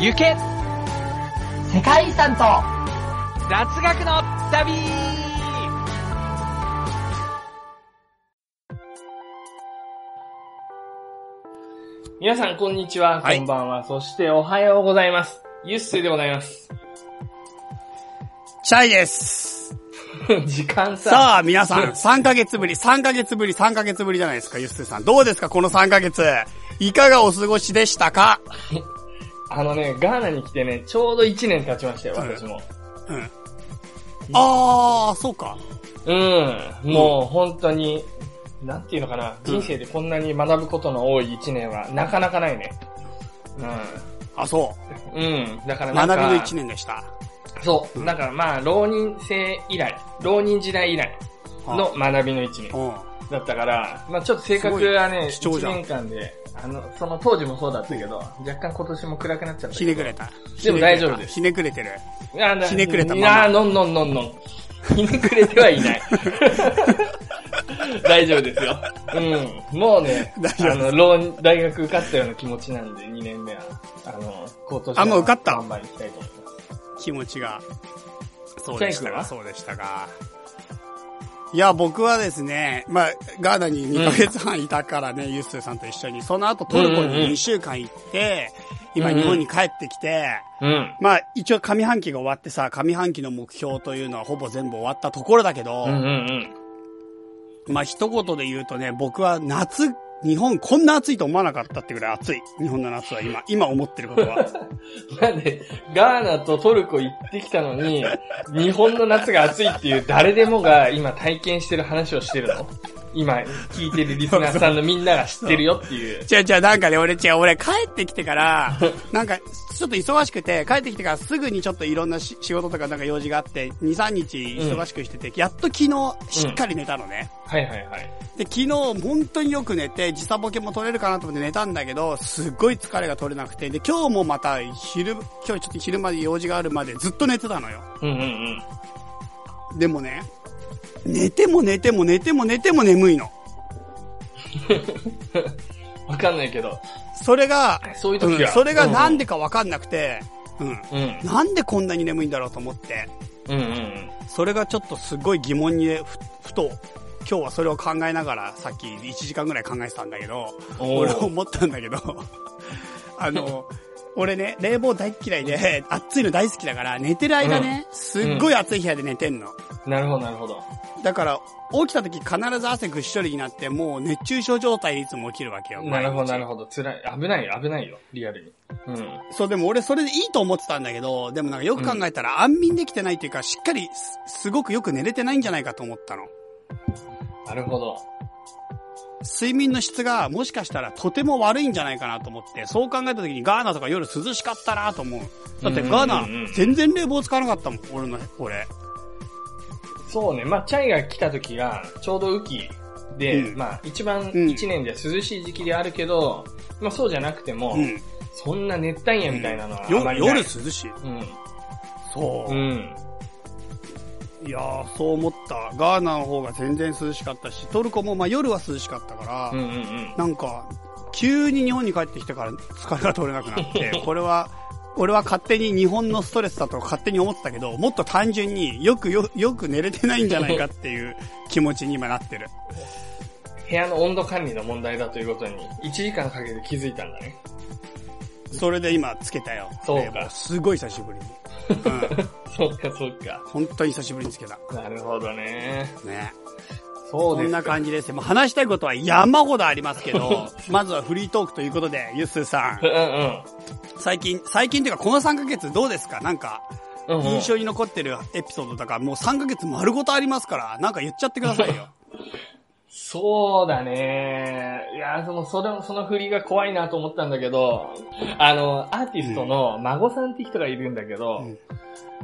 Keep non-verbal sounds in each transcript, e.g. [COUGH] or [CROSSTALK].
行け世界遺産と雑学の旅皆さん、こんにちは。はいこんばんは。そして、おはようございます。ユッスーでございます。チャイです。[LAUGHS] 時間さ。さあ、皆さん、[LAUGHS] 3ヶ月ぶり、3ヶ月ぶり、3ヶ月ぶりじゃないですか、ユッスーさん。どうですか、この3ヶ月。いかがお過ごしでしたか？あのね、ガーナに来てね、ちょうど1年経ちましたよ、私も。うん。あー、そうか。うん。もう、本当に、なんていうのかな、人生でこんなに学ぶことの多い1年は、なかなかないね。あ、そうん。うん。だからう。なんか、学びの1年でした。そう。だからまあ、浪人生以来、浪人時代以来の学びの1年うん。だったから、まあちょっと性格はね、1すごい貴重じゃん年間で、あの、その当時もそうだったけど、若干今年も暗くなっちゃった。ひねくれた。でも大丈夫ですひねくれてる。ひねくれたままいやー、のんのんのんのん。ひねくれてはいない。[LAUGHS] 大丈夫ですよ。うん。もうね、あの、大学受かったような気持ちなんで、2年目は。あの、今年はあもう受かった頑張りたいと思います。気持ちが。そうでしたが、そうでしたが。いや、僕はですね、まあ、ガーナに2ヶ月半いたからね、ユッスーさんと一緒に。その後トルコに2週間行って、今日本に帰ってきて、うん。まあ、一応上半期が終わってさ、上半期の目標というのはほぼ全部終わったところだけど、うんうんうん。まあ一言で言うとね、僕は夏、日本こんな暑いと思わなかったってぐらい暑い。日本の夏は今、今思ってることは。[LAUGHS] なんで、ガーナとトルコ行ってきたのに、日本の夏が暑いっていう誰でもが今体験してる話をしてるの？今、聞いてるリスナーさんのみんなが知ってるよっていう。[LAUGHS] 違う違う、なんかね、俺違う、俺帰ってきてから、[LAUGHS] なんか、ちょっと忙しくて、帰ってきてからすぐにちょっといろんなし仕事とかなんか用事があって、2、3日忙しくしてて、やっと昨日しっかり寝たのね。はいはいはい。で、昨日本当によく寝て、時差ボケも取れるかなと思って寝たんだけど、すっごい疲れが取れなくて、で、今日もまた昼、今日ちょっと昼まで用事があるまでずっと寝てたのよ。うんうんうん。でもね、寝ても寝ても寝ても寝ても眠いの。[LAUGHS] わかんないけど。それが、そういう時は。うんそれがなんでかわかんなくて、うん。うん。なんでこんなに眠いんだろうと思って、うんうんうん。それがちょっとすごい疑問にふ、ふと、今日はそれを考えながら、さっき1時間ぐらい考えてたんだけど、俺思ったんだけど、[LAUGHS] あの、俺ね、冷房大っ嫌いで、暑いの大好きだから、寝てる間ね、すっごい暑い部屋で寝てんの。なるほどなるほど。だから、起きた時必ず汗ぐっしょりになって、もう熱中症状態でいつも起きるわけよ。なるほどなるど。ほど。辛い。危ないよ危ないよ。リアルに。うん。そう、でも俺それでいいと思ってたんだけど、でもなんかよく考えたら安眠できてないっていうか、しっかりす、すごくよく寝れてないんじゃないかと思ったの。なるほど。睡眠の質がもしかしたらとても悪いんじゃないかなと思って、そう考えた時にガーナとか夜涼しかったなと思う。だってガーナうんうんうん全然冷房使わなかったもん、俺の、俺。そうね。まあ、チャイが来た時が、ちょうど雨季で、うんまあ、一番うん一年で涼しい時期であるけど、まあ、そうじゃなくても、うん。そんな熱帯夜みたいなのはあよまりない。夜涼しい。うん。そう。うん。いやー、そう思った。ガーナの方が全然涼しかったし、トルコもまあ夜は涼しかったから、うんうんうん。なんか、急に日本に帰ってきてから疲れが取れなくなって、[LAUGHS] これは、俺は勝手に日本のストレスだと勝手に思ってたけど、もっと単純によくよ、よく寝れてないんじゃないかっていう気持ちに今なってる。部屋の温度管理の問題だということに、1時間かけて気づいたんだね。それで今つけたよ。そうかすごい久しぶりに。[LAUGHS] うん。そうか、そうか。本当に久しぶりにつけた。なるほどね。ね。そうですんな感じですよ。もう話したいことは山ほどありますけど、[LAUGHS] まずはフリートークということで、ゆっすーさんう。んうん。最近、最近っていうかこの3ヶ月どうですか？なんか、うんうん印象に残ってるエピソードとか、もう3ヶ月丸ごとありますから、なんか言っちゃってくださいよ。[LAUGHS] そうだね。いや、その、それ、その振りが怖いなと思ったんだけど、あの、アーティストの孫さんって人がいるんだけど、うん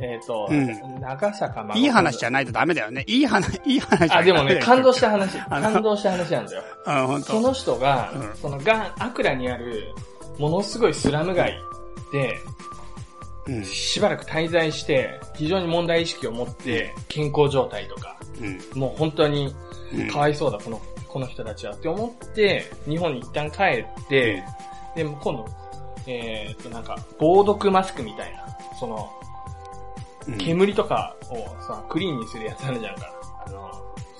えっ、と、うん長坂孫さん。いい話じゃないとダメだよね。いい話、いい話あ、でもね、感動した話。感動した話なんだよ。うん、本当。その人が、うんそのが、アクラにある、ものすごいスラム街で、うん。しばらく滞在して、非常に問題意識を持って、健康状態とか、うん。もう本当にうんかわいそうだ、この、この人たちはって思って、日本に一旦帰って、でも今度、えーっと、なんか、防毒マスクみたいな、その、うん。煙とかをさ、クリーンにするやつあるじゃんか。あの、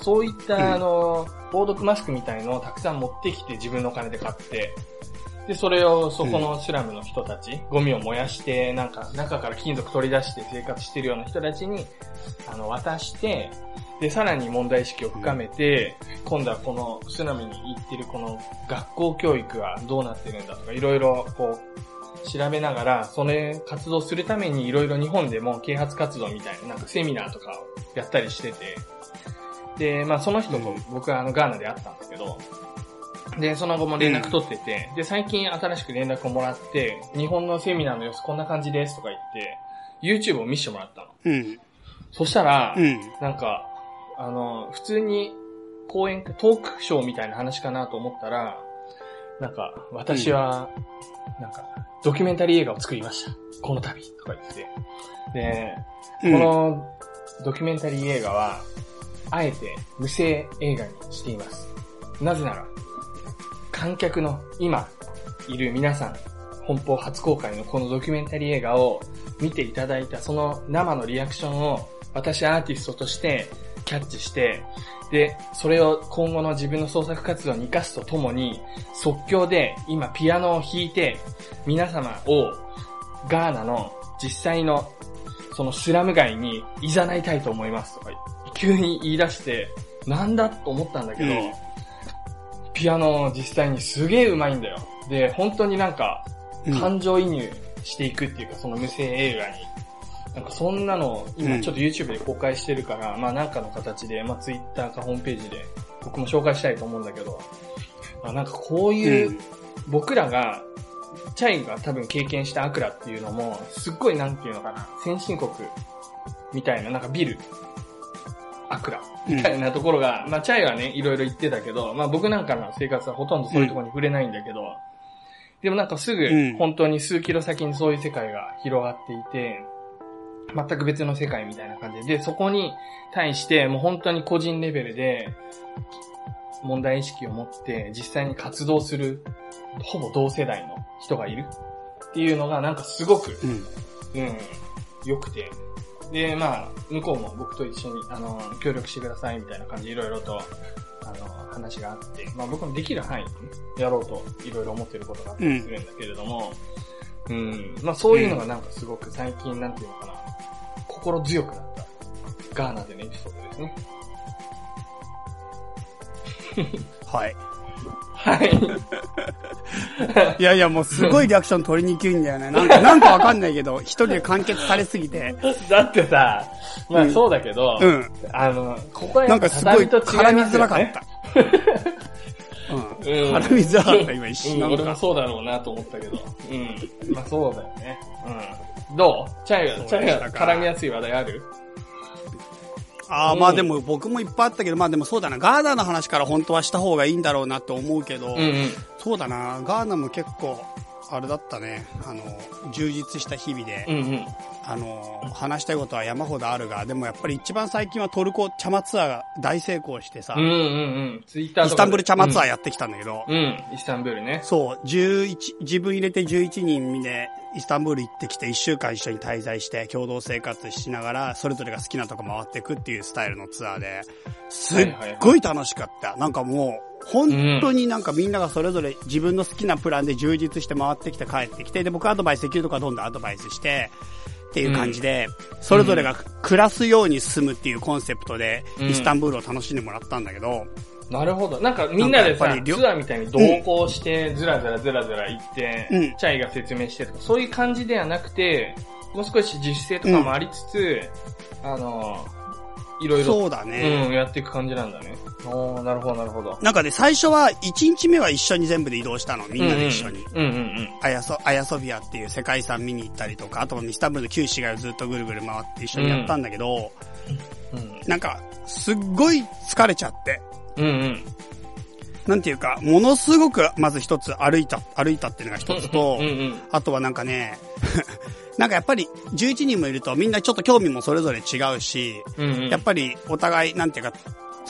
そういった、うん。あの、防毒マスクみたいのをたくさん持ってきて自分のお金で買って、で、それをそこのスラムの人たち、ゴミを燃やして、なんか中から金属取り出して生活してるような人たちに、あの、渡して、で、さらに問題意識を深めて、今度はこのスラムに行ってるこの学校教育はどうなってるんだとか、いろいろこう、調べながら、それ活動するためにいろいろ日本でも啓発活動みたいな、なんかセミナーとかをやったりしてて、で、まあその人と僕はあのガーナで会ったんですけど、で、その後も連絡取ってて、で、最近新しく連絡をもらって、日本のセミナーの様子こんな感じですとか言って、YouTube を見せてもらったの。うん。そしたら、うん。なんか、あの、普通に講演、トークショーみたいな話かなと思ったら、なんか、私は、なんか、ドキュメンタリー映画を作りました。この度、とか言って。で、うんこのドキュメンタリー映画は、あえて無声映画にしています。なぜなら、観客の今いる皆さん、本邦初公開のこのドキュメンタリー映画を見ていただいたその生のリアクションを私アーティストとしてキャッチして、で、それを今後の自分の創作活動に活かすとともに、即興で今ピアノを弾いて、皆様をガーナの実際のそのスラム街に誘いたいと思いますとか急に言い出して、なんだと思ったんだけど、うんピアノ実際にすげえ上手いんだよ。で、本当になんか、うん感情移入していくっていうか、その無声映画に。なんかそんなのを今うん。ちょっと YouTube で公開してるから、まあなんかの形で、まあ Twitter かホームページで僕も紹介したいと思うんだけど、まあなんかこういう、うん。僕らが、チャイが多分経験したアクラっていうのも、すっごいなんていうのかな、先進国みたいな、なんかビル、アクラみたいなところが、まあチャイはね、いろいろ言ってたけど、まあ僕なんかの生活はほとんどそういうところに触れないんだけど、でもなんかすぐうん、本当に数キロ先にそういう世界が広がっていて、全く別の世界みたいな感じ。で、で、そこに対してもう本当に個人レベルで問題意識を持って実際に活動する、ほぼ同世代の人がいる。っていうのがなんかすごく、うん。うん、良くて。で、まあ、向こうも僕と一緒に、あの、協力してくださいみたいな感じでいろいろと、あの、話があって、まあ僕もできる範囲でね、やろうといろいろ思ってることがあったりするんだけれども、うん、まあそういうのがなんかすごく最近なんていうのかな、心強くなった、ガーナでのエピソードですね。はい。はい。[LAUGHS] いやいや、もうすごいリアクション取りにくいんだよね。なんか、なんかわかんないけど、一人で完結されすぎて。だってさ、まあそうだけど、うん。あの、ここはなんかすごい絡みづらかった。[LAUGHS] うん。うん絡みづらかった、今一瞬。俺もそうだろうなと思ったけど。うん。まあそうだよね。うん。どう？チャイが、チャイが絡みやすい話題ある？ああ、うん。まあでも僕もいっぱいあったけど、まあでもそうだな、ガーナの話から本当はした方がいいんだろうなと思うけど、うんうん。そうだな、ガーナも結構、あれだったね、あの、充実した日々で、うんうん。あの、話したいことは山ほどあるが、でもやっぱり一番最近はトルコ茶間ツアーが大成功してさ、うんうんうん。ツイッターイスタンブール茶間ツアーややってきたんだけど、うん、うん。イスタンブールね。そう、11、自分入れて11人で、イスタンブール行ってきて1週間一緒に滞在して共同生活しながら、それぞれが好きなとこ回っていくっていうスタイルのツアーで、すっごい楽しかった。なんかもう、本当になんかみんながそれぞれ自分の好きなプランで充実して回ってきて帰ってきて、で、僕アドバイスできるとかどんどんアドバイスして、っていう感じで、それぞれが暮らすように住むっていうコンセプトで、うん。イスタンブールを楽しんでもらったんだけど、なるほど。なんかみんなでさツアーみたいに同行して、ずらずらずらずら行って、うん。チャイが説明してとか、そういう感じではなくて、もう少し自主性とかもありつつ、あの、いろいろ、そうだね。うん、やっていく感じなんだね。おー、なるほど、なるほど。なんかね、最初は、1日目は一緒に全部で移動したの。みんなで一緒に。うんうんうん。アヤソ、アヤソビアっていう世界遺産見に行ったりとか、あとイスタンブールの旧市街をずっとぐるぐる回って一緒にやったんだけど、うんなんか、すっごい疲れちゃって。うんうん。なんていうか、ものすごく、まず一つ歩いた、歩いたっていうのが一つと、うんうん。あとはなんかね、なんかやっぱり11人もいるとみんなちょっと興味もそれぞれ違うし、うんうん。やっぱりお互い、なんていうか、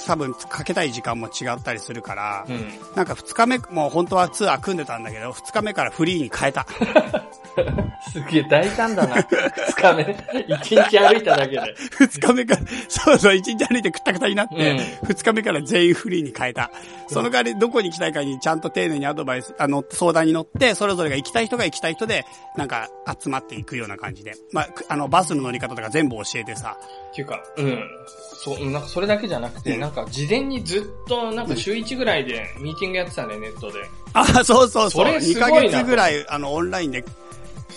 多分かけたい時間も違ったりするから、うん。なんか2日目、もう本当はツアー組んでたんだけど、2日目からフリーに変えた。[LAUGHS] [LAUGHS] すげえ大胆だな。二日目。一日歩いただけで。2日目から、そうそう、1日歩いてくったくたになって、うん2日目から全員フリーに変えた。その代わりどこに行きたいかにちゃんと丁寧にアドバイス、あの、相談に乗って、それぞれが行きたい人が行きたい人で、なんか集まっていくような感じで。まあ、くあの、バスの乗り方とか全部教えてさ。っていうか、うん。そう、なんかそれだけじゃなくて、なんか事前にずっと、なんか週1ぐらいでミーティングやってたね、ネットで。あ、そうそうそう。それす2ごいなヶ月ぐらい、あの、オンラインで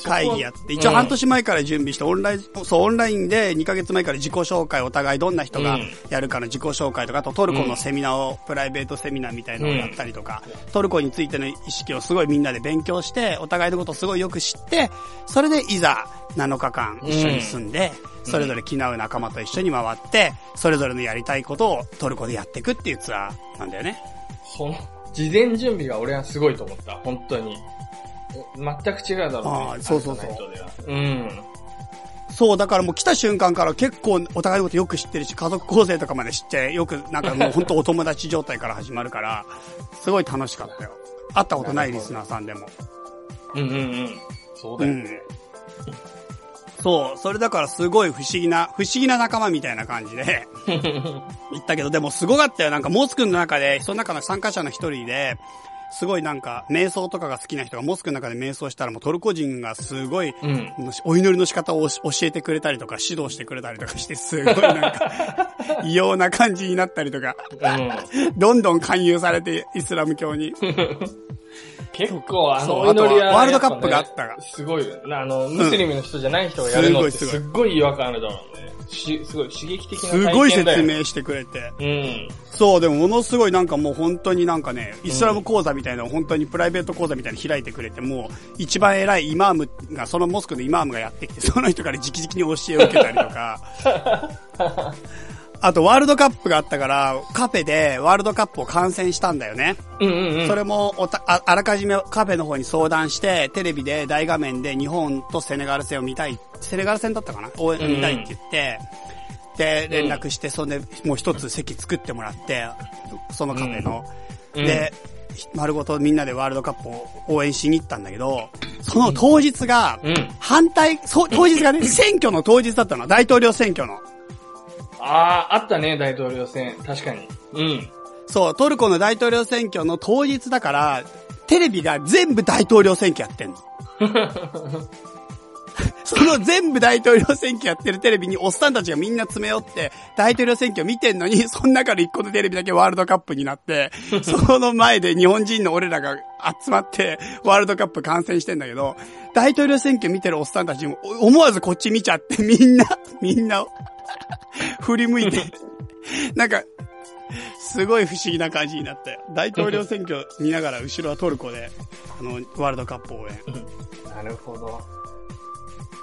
会議やって、一応半年前から準備して、オンライン、そう、オンラインで2ヶ月前から自己紹介、お互いどんな人がうんやるかの自己紹介とか、あとトルコのセミナーを、プライベートセミナーみたいなのをやったりとか、トルコについての意識をすごいみんなで勉強して、お互いのことをすごいよく知って、それでいざ7日間一緒に住んで、それぞれ気の合う仲間と一緒に回って、それぞれのやりたいことをトルコでやっていくっていうツアーなんだよね。その、事前準備が俺はすごいと思った。本当に。全く違うだろうね。あーそうそうそううん。そう、だからもう来た瞬間から結構お互いのことよく知ってるし、家族構成とかまで知って、よくなんかもう本当お友達状態から始まるから、すごい楽しかったよ。会ったことないリスナーさんでも。うんうんうん。そうだよね。そう、それだからすごい不思議な、不思議な仲間みたいな感じで、[LAUGHS] 行ったけど、でもすごかったよ。なんかモスクの中で、その中の参加者の一人で、すごいなんか、瞑想とかが好きな人がモスクの中で瞑想したらもうトルコ人がすごい、うん。お祈りの仕方を教えてくれたりとか、指導してくれたりとかして、すごいなんか、[LAUGHS] 異様な感じになったりとか、うん。[LAUGHS] どんどん勧誘されて、イスラム教に。[LAUGHS] 結構あのワールドカップがあったがすごいよ。あの、ムスリムの人じゃない人がやるのってすごい違和感あるだろうね。し、すごい刺激的な体験だよ。すごい説明してくれて。うん。そう、でもものすごいなんかもう本当になんかね、イスラム講座みたいなのを本当にプライベート講座みたいに開いてくれて、もう一番偉いイマームが、そのモスクのイマームがやってきて、その人から直々に教えを受けたりとか、[LAUGHS] あとワールドカップがあったから、カフェでワールドカップを観戦したんだよね。うんうんうん。それもおたあ、あらかじめカフェの方に相談して、テレビで大画面で日本とセネガル戦を見たい、セネガル戦だったかな？応援見たいって言って、で、連絡して、そんで、もう一つ席作ってもらって、そのカフェの。うんで、丸ごとみんなでワールドカップを応援しに行ったんだけど、その当日が、うん。反対、そう、当日がね、[LAUGHS] 選挙の当日だったの。大統領選挙の。ああ、あったね、大統領選。確かに。うん。そう、トルコの大統領選挙の当日だから、テレビが全部大統領選挙やってんの。[LAUGHS] その全部大統領選挙やってるテレビにおっさんたちがみんな詰め寄って、大統領選挙見てんのに、その中で一個のテレビだけワールドカップになって、その前で日本人の俺らが集まって、ワールドカップ観戦してんだけど、大統領選挙見てるおっさんたちも思わずこっち見ちゃって、みんな、みんな、[LAUGHS] 振り向いて、なんか、すごい不思議な感じになったよ。大統領選挙見ながら後ろはトルコで、あの、ワールドカップ応援。なるほど。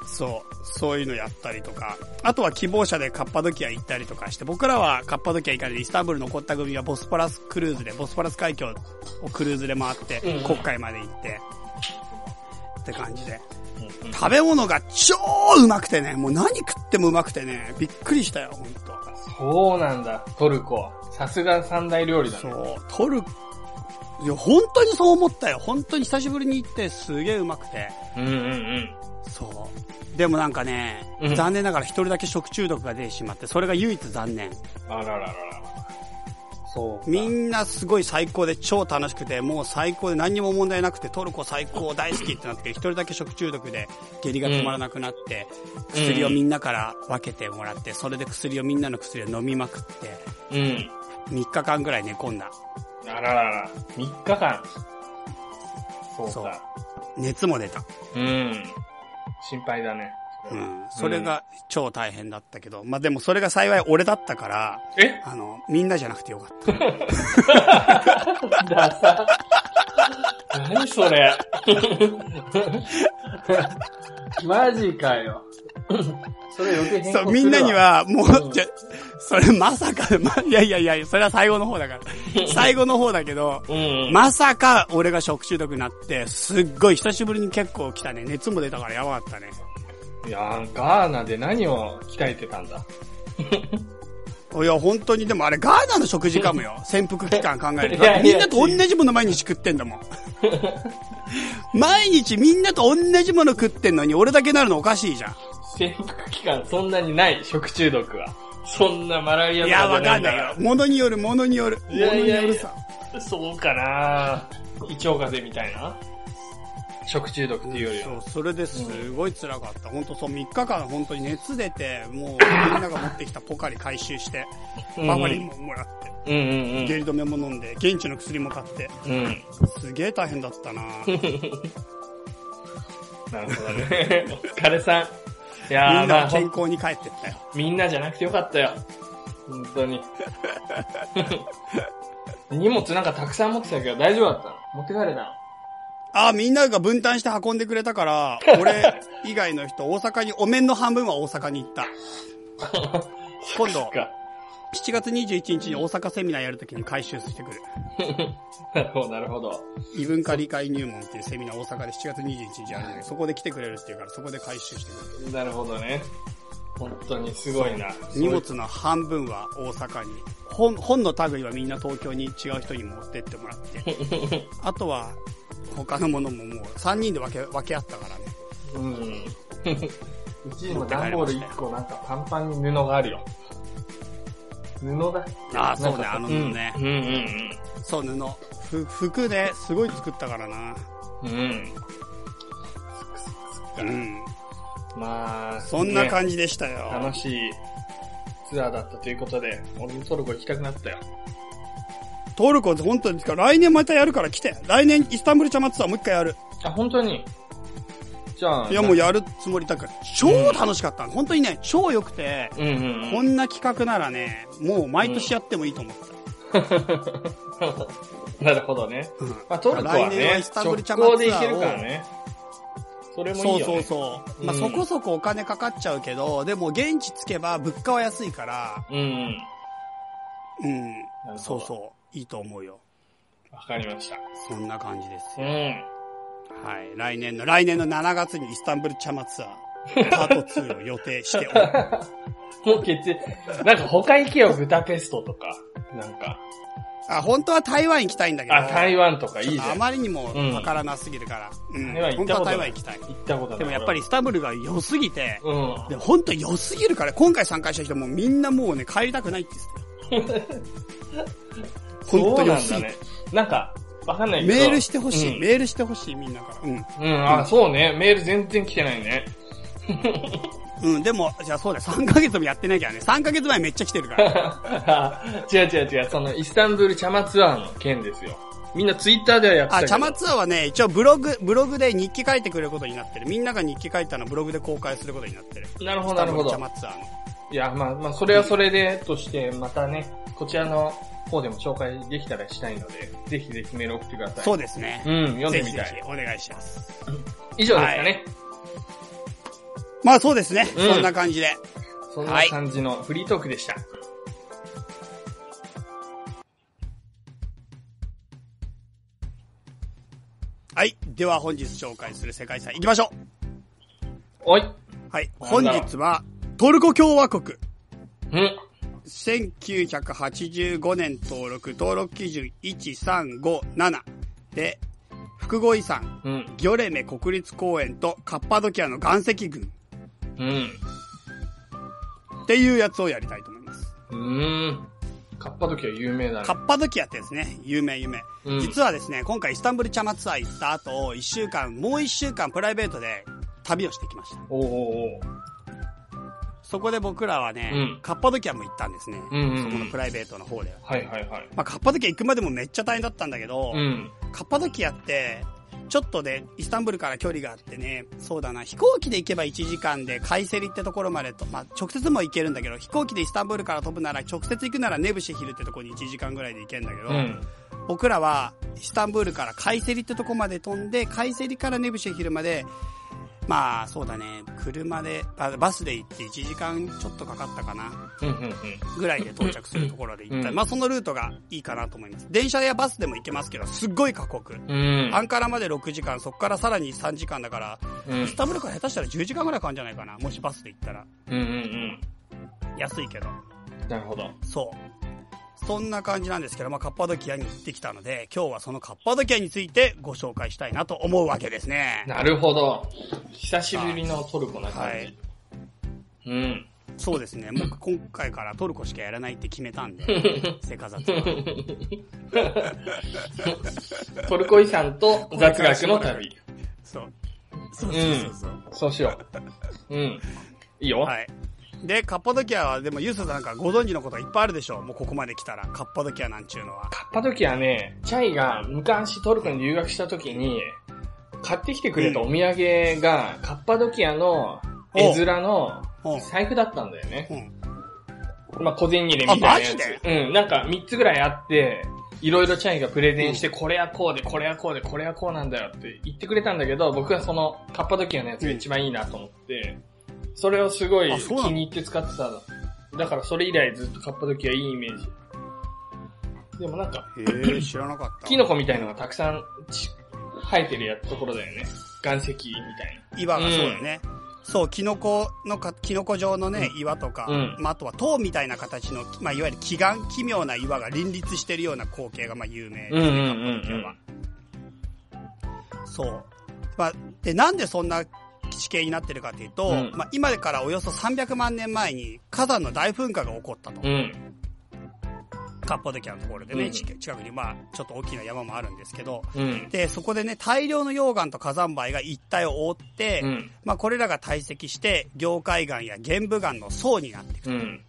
そう。そういうのやったりとか。あとは希望者でカッパドキア行ったりとかして、僕らはカッパドキア行かれて、イスタンブール残った組はボスポラスクルーズで、ボスポラス海峡をクルーズで回ってうん、国会まで行って、って感じで。食べ物が超うまくてね、もう何食ってもうまくてね、びっくりしたよ、ほんと。そうなんだ、トルコ。さすが三大料理だね。そう、トルいや、本当にそう思ったよ。本当に久しぶりに行ってすげえうまくて。うんうんうん。そう。でもなんかね、うん残念ながら一人だけ食中毒が出てしまって、それが唯一残念。あらららら。そうか。みんなすごい最高で超楽しくて、もう最高で何にも問題なくて、トルコ最高大好きってなって、一人だけ食中毒で下痢が止まらなくなって、うん薬をみんなから分けてもらって、それで薬をみんなの薬を飲みまくって、うん。3日間ぐらい寝込んだ。あららら。3日間。そうそうか。熱も出た。うん。心配だね。うん。それが超大変だったけど、まあでもそれが幸い俺だったから、え？あの、みんなじゃなくてよかった。ダサ。何それ？[LAUGHS] マジかよ。それ余計変そう、みんなに、は、もうんう、じゃ、それまさか、ま、いやいやいや、それは最後の方だから。[LAUGHS] 最後の方だけど、うん。まさか俺が食中毒になって、すっごい久しぶりに結構来たね。熱も出たからやばかったね。いやー、ガーナで何を鍛えてたんだ。いや、本当に、でもあれ、ガーナの食事かもよ。[LAUGHS] 潜伏期間考えると。みんなと同じもの毎日食ってんだもん。毎日みんなと同じもの食ってんのに、俺だけなるのおかしいじゃん。潜伏期間そんなにない、食中毒は。そんなマラリアとかいんだかんないよ。ものによる、ものによる。ものによるさ。そうかな胃腸風邪みたいな食中毒っていうよりは。そう、それですごい辛かった。本当そう、3日間本当に熱出て、もう [LAUGHS] みんなが持ってきたポカリ回収して、うんバファリンももらって、うんうん下痢止めも飲んで、現地の薬も買って、うん。うん。すげえ大変だったな [LAUGHS] なるほどね。お疲れさん。いみやー、んな健康に帰ってったよ。みんなじゃなくてよかったよ。本当に。[LAUGHS] 荷物なんかたくさん持ってたけど大丈夫だったの？持って帰れたの？ああ、みんなが分担して運んでくれたから、[LAUGHS] 俺以外の人、大阪に、お面の半分は大阪に行った。[LAUGHS] 今度、か。7月21日に大阪セミナーやるときに回収してくる。[LAUGHS] なるほど、なるほど。異文化理解入門っていうセミナー大阪で7月21日やるんだけど、そこで来てくれるっていうから、そこで回収してくる。なるほどね。本当にすごいな。荷物の半分は大阪に。本、本の類はみんな東京に違う人に持ってってもらって。あとは、他のものももう3人で分け、分け合ったからね。うん。[LAUGHS] うちにも段ボール1個なんかパンパンに布があるよ。布だあーそうねあの布ねうん、うんそう、布。ふ、服ね、すごい作ったからな。うんうん。うん。うん。まあ、そんなじ、感じでしたよ。楽しいツアーだったということで、俺もトルコ行きたくなったよ。トルコ本当に、来年またやるから来て。来年イスタンブールチャマツアーもう一回やる。あ、本当に？じゃあ、いやもうやるつもりだから。超楽しかったの。本当にね、超良くて、うんうんこんな企画ならね、もう毎年やってもいいと思った。[LAUGHS] なるほどね。うんまあ、トルコは来年はねイス、タンブールチャ直マツアーを行で行けるからね。それもいいそうよ、ね。そうそう。まあ、うんそこそこお金かかっちゃうけど、でも現地着けば物価は安いから、うんうん。うんそうそう。いいと思うよ。わかりました。そんな感じですよ。うん。はい。来年の、来年の7月にイスタンブールチャマツアー、パート2を予定しておる。[LAUGHS] もう決定。なんか他行けよ、ブダペストとか。なんか。あ、本当は台湾行きたいんだけど。あ、台湾とかいいじゃん。あまりにもわからなすぎるから。うん。台湾行本当は。台湾行きたい。行ったことない。でもやっぱりイスタンブールが良すぎて、うん。で、本当良すぎるから、今回参加した人もみんなもうね、帰りたくないって言ってたよ。[LAUGHS] 本当そう良すぎて。なんだね。なんか、わかんないけど。メールしてほしい、うんメールしてほしい、みんなから。うん。うん、あ、そうね。メール全然来てないね。[LAUGHS] うん、でも、じゃあそうだよ、3ヶ月もやってないからね。3ヶ月前めっちゃ来てるから。[LAUGHS] 違う違う違う、その、イスタンブールチャマツアーの件ですよ。みんなツイッターではやってたあ、けど。チャマツアーはね、一応ブログ、ブログで日記書いてくれることになってる。みんなが日記書いたのブログで公開することになってる。なるほど、なるほどチャ。マツアーの。いや、まあ、まあ、それはそれで、として、またね、こちらの方でも紹介できたらしたいので、ぜひぜひメール送ってください。そうですね。うん、読んでぜひぜみたい。ひお願いします。以上ですかね。まあそうですね。うんそんな感じで。そんな感じのフリートークでした。はい。では本日紹介する世界遺産行きましょおい。う。はい。な本んだろう日は、トルコ共和国。うん。1985年登録、登録基準1357で、複合遺産、うん。ギョレメ国立公園とカッパドキアの岩石群うん。っていうやつをやりたいと思います。うーん。カッパドキは有名だねカ。ッパドキアってですね、有名有名。うん実はですね、今回イスタンブールチャマツアー行った後、一週間、もう一週間プライベートで旅をしてきました。おーおーおーそこで僕らはね、うんカッパドキアも行ったんですね。うんうんうんそこのプライベートの方では。はいはいはい。まあ、カッパドキア行くまでもめっちゃ大変だったんだけど、うん。カッパドキアって、ちょっとで、イスタンブールから距離があってね、そうだな、飛行機で行けば1時間で、カイセリってところまでと、まあ、直接も行けるんだけど、飛行機でイスタンブールから飛ぶなら、直接行くならネブシェヒルってとこに1時間ぐらいで行けるんだけど、うん。僕らは、イスタンブールからカイセリってとこまで飛んで、カイセリからネブシェヒルまで、まあ、そうだね、車で、あバスで行って1時間ちょっとかかったかな。ぐらいで到着するところで行った。うんまあそのルートがいいかなと思います。電車やバスでも行けますけど、すっごい過酷。うん。アンカラまで6時間、そこからさらに3時間だから、うんイスタンブールから下手したら10時間ぐらいかかるんじゃないかな。もしバスで行ったら。うんうんうん。安いけど。なるほど。そう。そんな感じなんですけど、まあ、カッパドキアに行ってきたので、今日はそのカッパドキアについてご紹介したいなと思うわけですね。なるほど。久しぶりのトルコな感じ。はいうん。そうですね。もう今回からトルコしかやらないって決めたんで、セカザツは。[LAUGHS] トルコ遺産と雑学の旅。そう。そうそうそうそう。そうしよう。うん。いいよ。はい。で、カッパドキアは、でもユースさんなんかご存知のこといっぱいあるでしょう。もうここまで来たら、カッパドキアなんちゅうのは。カッパドキアね、チャイが昔トルコに留学した時に、買ってきてくれたお土産が、カッパドキアの絵面のうん。財布だったんだよね。うん。まあ、小銭入れみたいなやあマジつ。うん、なんか3つぐらいあって、いろいろチャイがプレゼンして、これはこうで、これはこうで、これはこうなんだよって言ってくれたんだけど、僕はそのカッパドキアのやつが一番いいなと思って、それをすごい気に入って使ってたの。だからそれ以来ずっとカッパドキアいいイメージ。でもなんか、へえ、知らなかった。キノコみたいのがたくさんち生えてるやところだよね。岩石みたい岩がそうだね。そう、キノコのか、キノコ状のね、岩とか、うんまあ、あとは塔みたいな形の、まあ、いわゆる奇岩、奇妙な岩が林立してるような光景が、まあ、有名ですね、うんうんうんうんカッパドキアは。そう。まあ、で、なんでそんな地形になってるかというと、うんまあ、今からおよそ300万年前に火山の大噴火が起こったと。な。うん。カッパドキアのところでね、うん近近くにまあ、ちょっと大きな山もあるんですけど、うん。で、そこでね、大量の溶岩と火山灰が一帯を覆って、うん。まあ、これらが堆積して、凝灰岩や玄武岩の層になっていく。うん。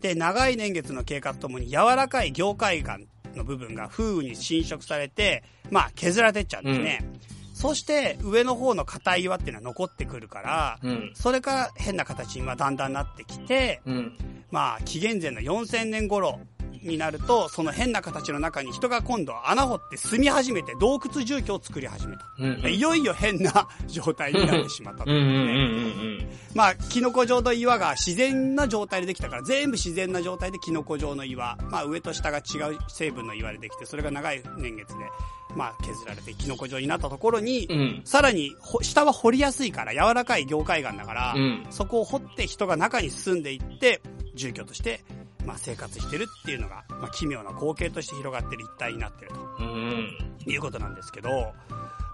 で、長い年月の経過とともに柔らかい凝灰岩の部分が風雨に侵食されて、まあ、削られてっちゃうんですね。そして、上の方の硬い岩っていうのは残ってくるから、うん。それから変な形にまあだんだんなってきて、うん。まあ、紀元前の4000年頃になると、その変な形の中に人が今度穴掘って住み始めて洞窟住居を作り始めた。うん。いよいよ変な状態になってしまったとね。まあ、キノコ状の岩が自然な状態でできたから、全部自然な状態でキノコ状の岩。まあ、上と下が違う成分の岩でできて、それが長い年月で、まあ、削られてキノコ状になったところに、うん。うん。さらに、ほ下は掘りやすいから、柔らかい凝灰岩だから、うんそこを掘って人が中に住んでいって、住居として、まあ、生活してるっていうのが、まあ、奇妙な光景として広がってる一体になってると。うん。いうことなんですけど、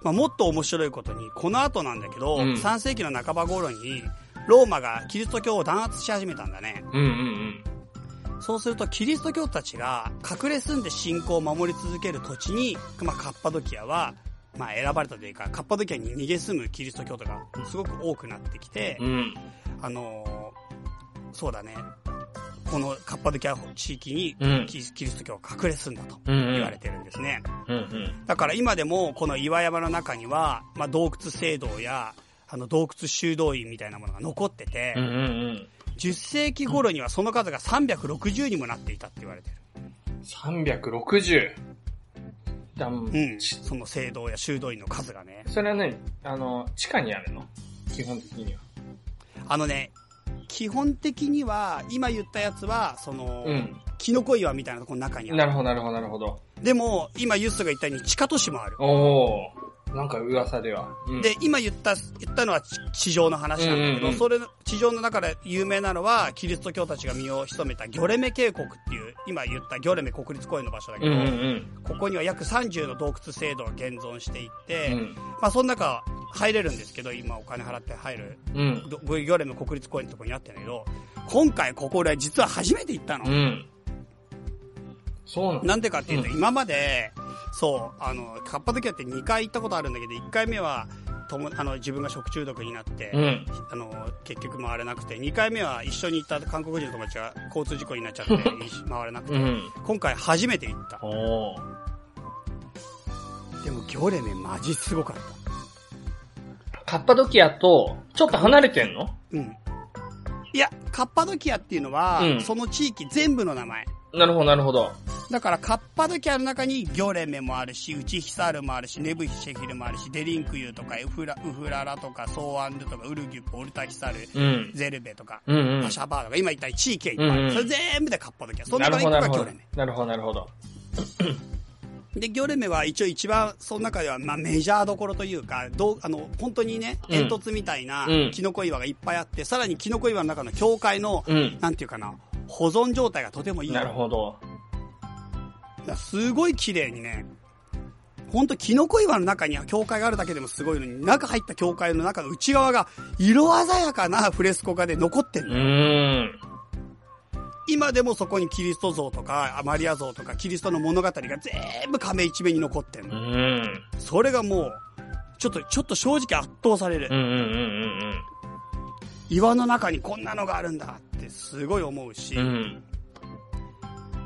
まあ、もっと面白いことに、この後なんだけど、うん3世紀の半ば頃に、ローマがキリスト教を弾圧し始めたんだね。うんうんそうすると、キリスト教徒たちが隠れ住んで信仰を守り続ける土地に、まあ、カッパドキアは、まあ、選ばれたというか、カッパドキアに逃げ住むキリスト教徒がすごく多くなってきて、うん。うん。あのーそうだね、このカッパドキア地域にうんキリスト教が隠れ住んだとうんうん言われてるんですね。うんうん。だから今でもこの岩山の中には、まあ、洞窟聖堂やあの洞窟修道院みたいなものが残ってて、うんうん10世紀頃にはその数が360にもなっていたって言われてる。うん。360。だんうん。その聖堂や修道院の数がね。それは何？あの、地下にあるの？基本的には。あのね、基本的には、今言ったやつは、その、うん。キノコ岩みたいなところの中にある。なるほど、なるほど、なるほど。でも、今ユッスが言ったように地下都市もある。おー。なんか噂では。うん、で、今言った、言ったのは地地上の話なんだけど、うんうんうんそれ、地上の中で有名なのは、キリスト教たちが身を潜めたギョレメ渓谷っていう、今言ったギョレメ国立公園の場所だけど、うんうんここには約30の洞窟制度が現存していて、うん。まあその中入れるんですけど、今お金払って入る、うん。どギョレメ国立公園のところにあってんだけど、今回ここ俺実は初めて行ったの。うん。そうなんだ。なんでかっていうと、うん今まで、そう、あの、カッパドキアって2回行ったことあるんだけど、1回目は、ともあの自分が食中毒になって、うん。あの、結局回れなくて、2回目は一緒に行った韓国人の友達が交通事故になっちゃって、回れなくて、うん。今回初めて行った。でも、ギョレメマジすごかった。カッパドキアと、ちょっと離れてんの？うん。いや、カッパドキアっていうのは、うんその地域全部の名前。なるほど、なるほど。だから、カッパドキアの中にギョレメもあるし、ウチヒサールもあるし、ネヴシェヒルもあるし、デリンクユーとか、ウフラ、ウフララとか、ソーアンルとか、ウルギュップ、オルタヒサル、うん。ゼルベとか、うんうんパ。シャバーとか、今言った地域がいっぱい。うんうんそれ全部でカッパドキア。その中に行くなるほどがギョレメ。。なるほど、なるほど。で、ギョレメは一応一番、その中では、まあメジャーどころというか、どう、あの、本当にね、うん煙突みたいなうん、キノコ岩がいっぱいあって、さらにキノコ岩の中の境界の、うん。なんていうかな、保存状態がとてもいい。なるほど。すごい綺麗にね、ほんとキノコ岩の中には教会があるだけでもすごいのに、中入った教会の中の内側が色鮮やかなフレスコ画で残ってんうのよ。今でもそこにキリスト像とか、マリア像とか、キリストの物語が全部亀一面に残ってんうの。それがもう、ちょっと、ちょっと正直圧倒される。岩の中にこんなのがあるんだってすごい思うし、うん。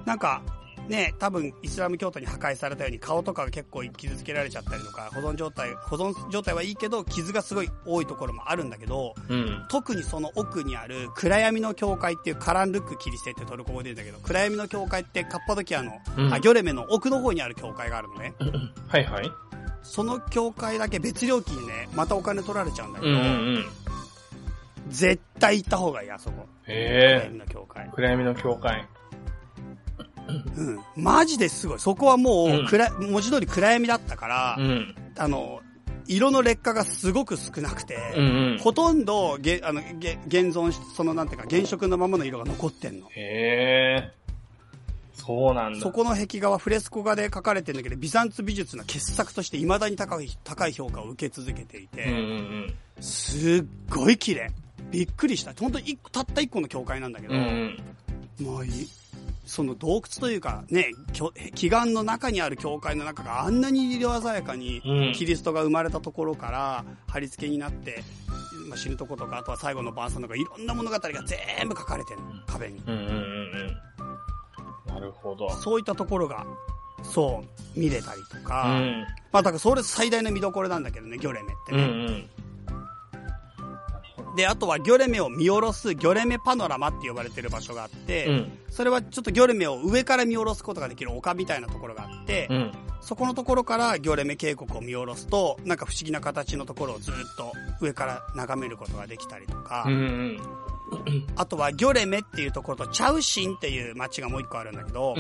なんか、ね、多分イスラム教徒に破壊されたように顔とかが結構傷つけられちゃったりとか、保存状態、保存状態はいいけど、傷がすごい多いところもあるんだけど、うん。特にその奥にある暗闇の教会っていうカランルックキリステってトルコ語で言うんだけど、暗闇の教会ってカッパドキアの、うんあ、ギョレメの奥の方にある教会があるのね。はいはい。その教会だけ別料金で、またお金取られちゃうんだけど、うんうんうん。絶対行った方がいい、あそこ。暗へ闇の教会え。。暗闇の教会。うん。マジですごい。そこはもうんう、暗、文字通り暗闇だったから、うん。あの、色の劣化がすごく少なくて、うんうん。ほとんど、げ、あの、げ、現存し、そのなんていうか、原色のままの色が残ってんの。へえ。そうなんだ。そこの壁画はフレスコ画で描かれてるんだけど、ビザンツ美術の傑作として未だに高い、高い評価を受け続けていて、うんうんすっごい綺麗。びっくりした。本当にたった一個の教会なんだけうん。うど、んもういその洞窟というか、ね、祈願の中にある教会の中があんなに色鮮やかに、うん。キリストが生まれたところから貼り付けになって、まあ、死ぬとことか、あとは最後の晩餐とか、いろんな物語が全部書かれてるの、壁に。うんうんうんうん。なるほど。そういったところが、そう、見れたりとうか、ん。まあだからそれ最大の見どころなんだけどね、ギョレメってうんうね。ん。で、あとはギョレメを見下ろすギョレメパノラマって呼ばれてる場所があって、うん。それはちょっとギョレメを上から見下ろすことができる丘みたいなところがあって、うん。そこのところからギョレメ渓谷を見下ろすと、なんか不思議な形のところをずっと上から眺めることができたりとか、うんうん。あとはギョレメっていうところとチャウシンっていう街がもう一個あるんだけど、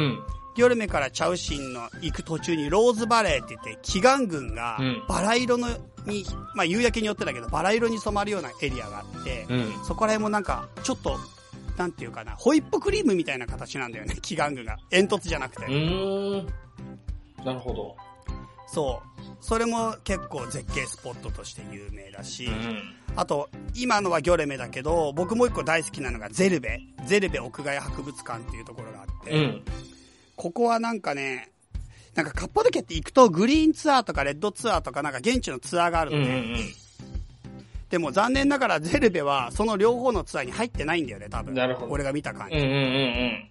うん。ギョレメからチャウシンの行く途中にローズバレーって言って、祈願群がうんバラ色のに、まあ夕焼けによってだけど、バラ色に染まるようなエリアがあって、うん。そこら辺もなんか、ちょっと、なんていうかな、ホイップクリームみたいな形なんだよね、[LAUGHS] 祈願群が。煙突じゃなくて。なるほど。そう。それも結構絶景スポットとして有名だし、うん。あと、今のはギョレメだけど、僕もう一個大好きなのがゼルベ。ゼルベ屋外博物館っていうところがあって、うん。ここはなんかね、なんかカッパドキャって行くとグリーンツアーとかレッドツアーとかなんか現地のツアーがあるうんうのね。んでも残念ながらゼルベはその両方のツアーに入ってないんだよね、多分。俺が見た感じ。うん。うんうんうん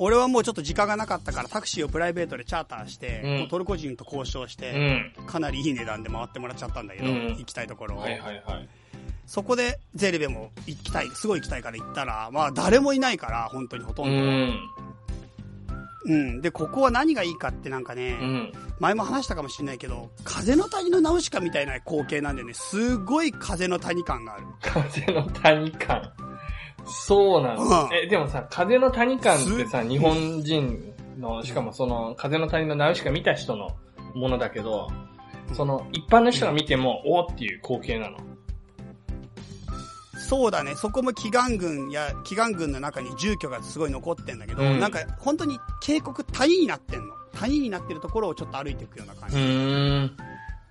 俺はもうちょっと時間がなかったからタクシーをプライベートでチャーターして、うんもうトルコ人と交渉しうん。て、かなりいい値段で回ってもらっちゃったんだけど、うん行きたいところを。はいはいはい。そこでゼルベも行きたい、すごい行きたいから行ったら、まあ誰もいないから、本当にほとうんど。ん。うん。で、ここは何がいいかってなんかね、うん。前も話したかもしれないけど、風の谷のナウシカみたいな光景なんでね、すごい風の谷感がある。風の谷感。そうなんだ。うんえ、でもさ、風の谷感ってさ、日本人の、しかもその、風の谷のナウシカ見た人のものだけど、その、一般の人が見ても、おーっていう光景なの。そうだね、そこも祈願群や、祈願群の中に住居がすごい残ってんだけど、うんなんか本当に渓谷谷になってんの。谷になってるところをちょっと歩いていくような感うじ。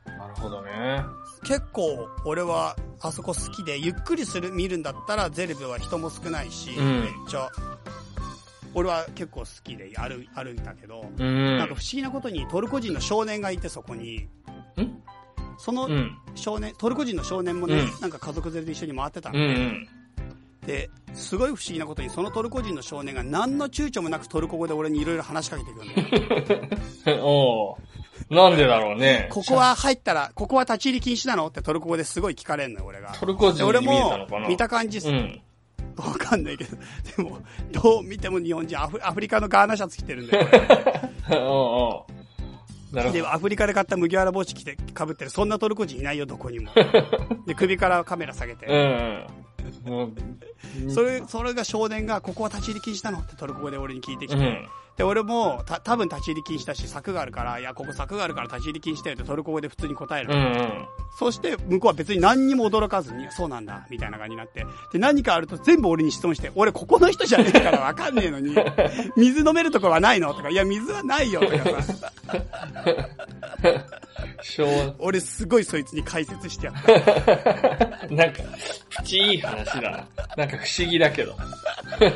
なるほどね。結構俺はあそこ好きで、ゆっくりする、見るんだったらゼルベは人も少ないし、うんめっちゃ、俺は結構好きで歩い歩いたけど、うーん。なんか不思議なことにトルコ人の少年がいてそこに、ん？そのうん。少年、トルコ人の少年もね、うんなんか家族連れで一緒に回ってたうん。で、すごい不思議なことに、そのトルコ人の少年が何の躊躇もなくトルコ語で俺にいろいろ話しかけてくるの。[LAUGHS] おーなんでだろうね。ここは入ったら、ここは立ち入り禁止なの？ってトルコ語ですごい聞かれんのよ、俺が。トルコで俺人に見えたのも見た感じ、うん。わかんないけど、でも、どう見ても日本人、アフアフリカのガーナシャツ着てるんだよ。[LAUGHS] おうおうで、ど。アフリカで買った麦わら帽子着て、被ってる、そんなトルコ人いないよ、どこにも。[LAUGHS] で、首からカメラ下げて。うんそれ、それが少年が、ここは立ち入り禁止なの？ってトルコ語で俺に聞いてきて、うん。で、俺も、た、多分立ち入り禁止だし、柵があるから、いや、ここ柵があるから立ち入り禁止だよってトルコ語で普通に答える。うんうん。そして、向こうは別に何にも驚かずに、そうなんだ、みたいな感じになって。で、何かあると全部俺に質問して、俺ここの人じゃねえからわかんねえのに、[LAUGHS] 水飲めるところはないの？とか、いや、水はないよ、とかさ。小、俺すごいそいつに解説してやった。[LAUGHS] なんか、プチいい話だな。なんか不思議だけど。[LAUGHS] 不思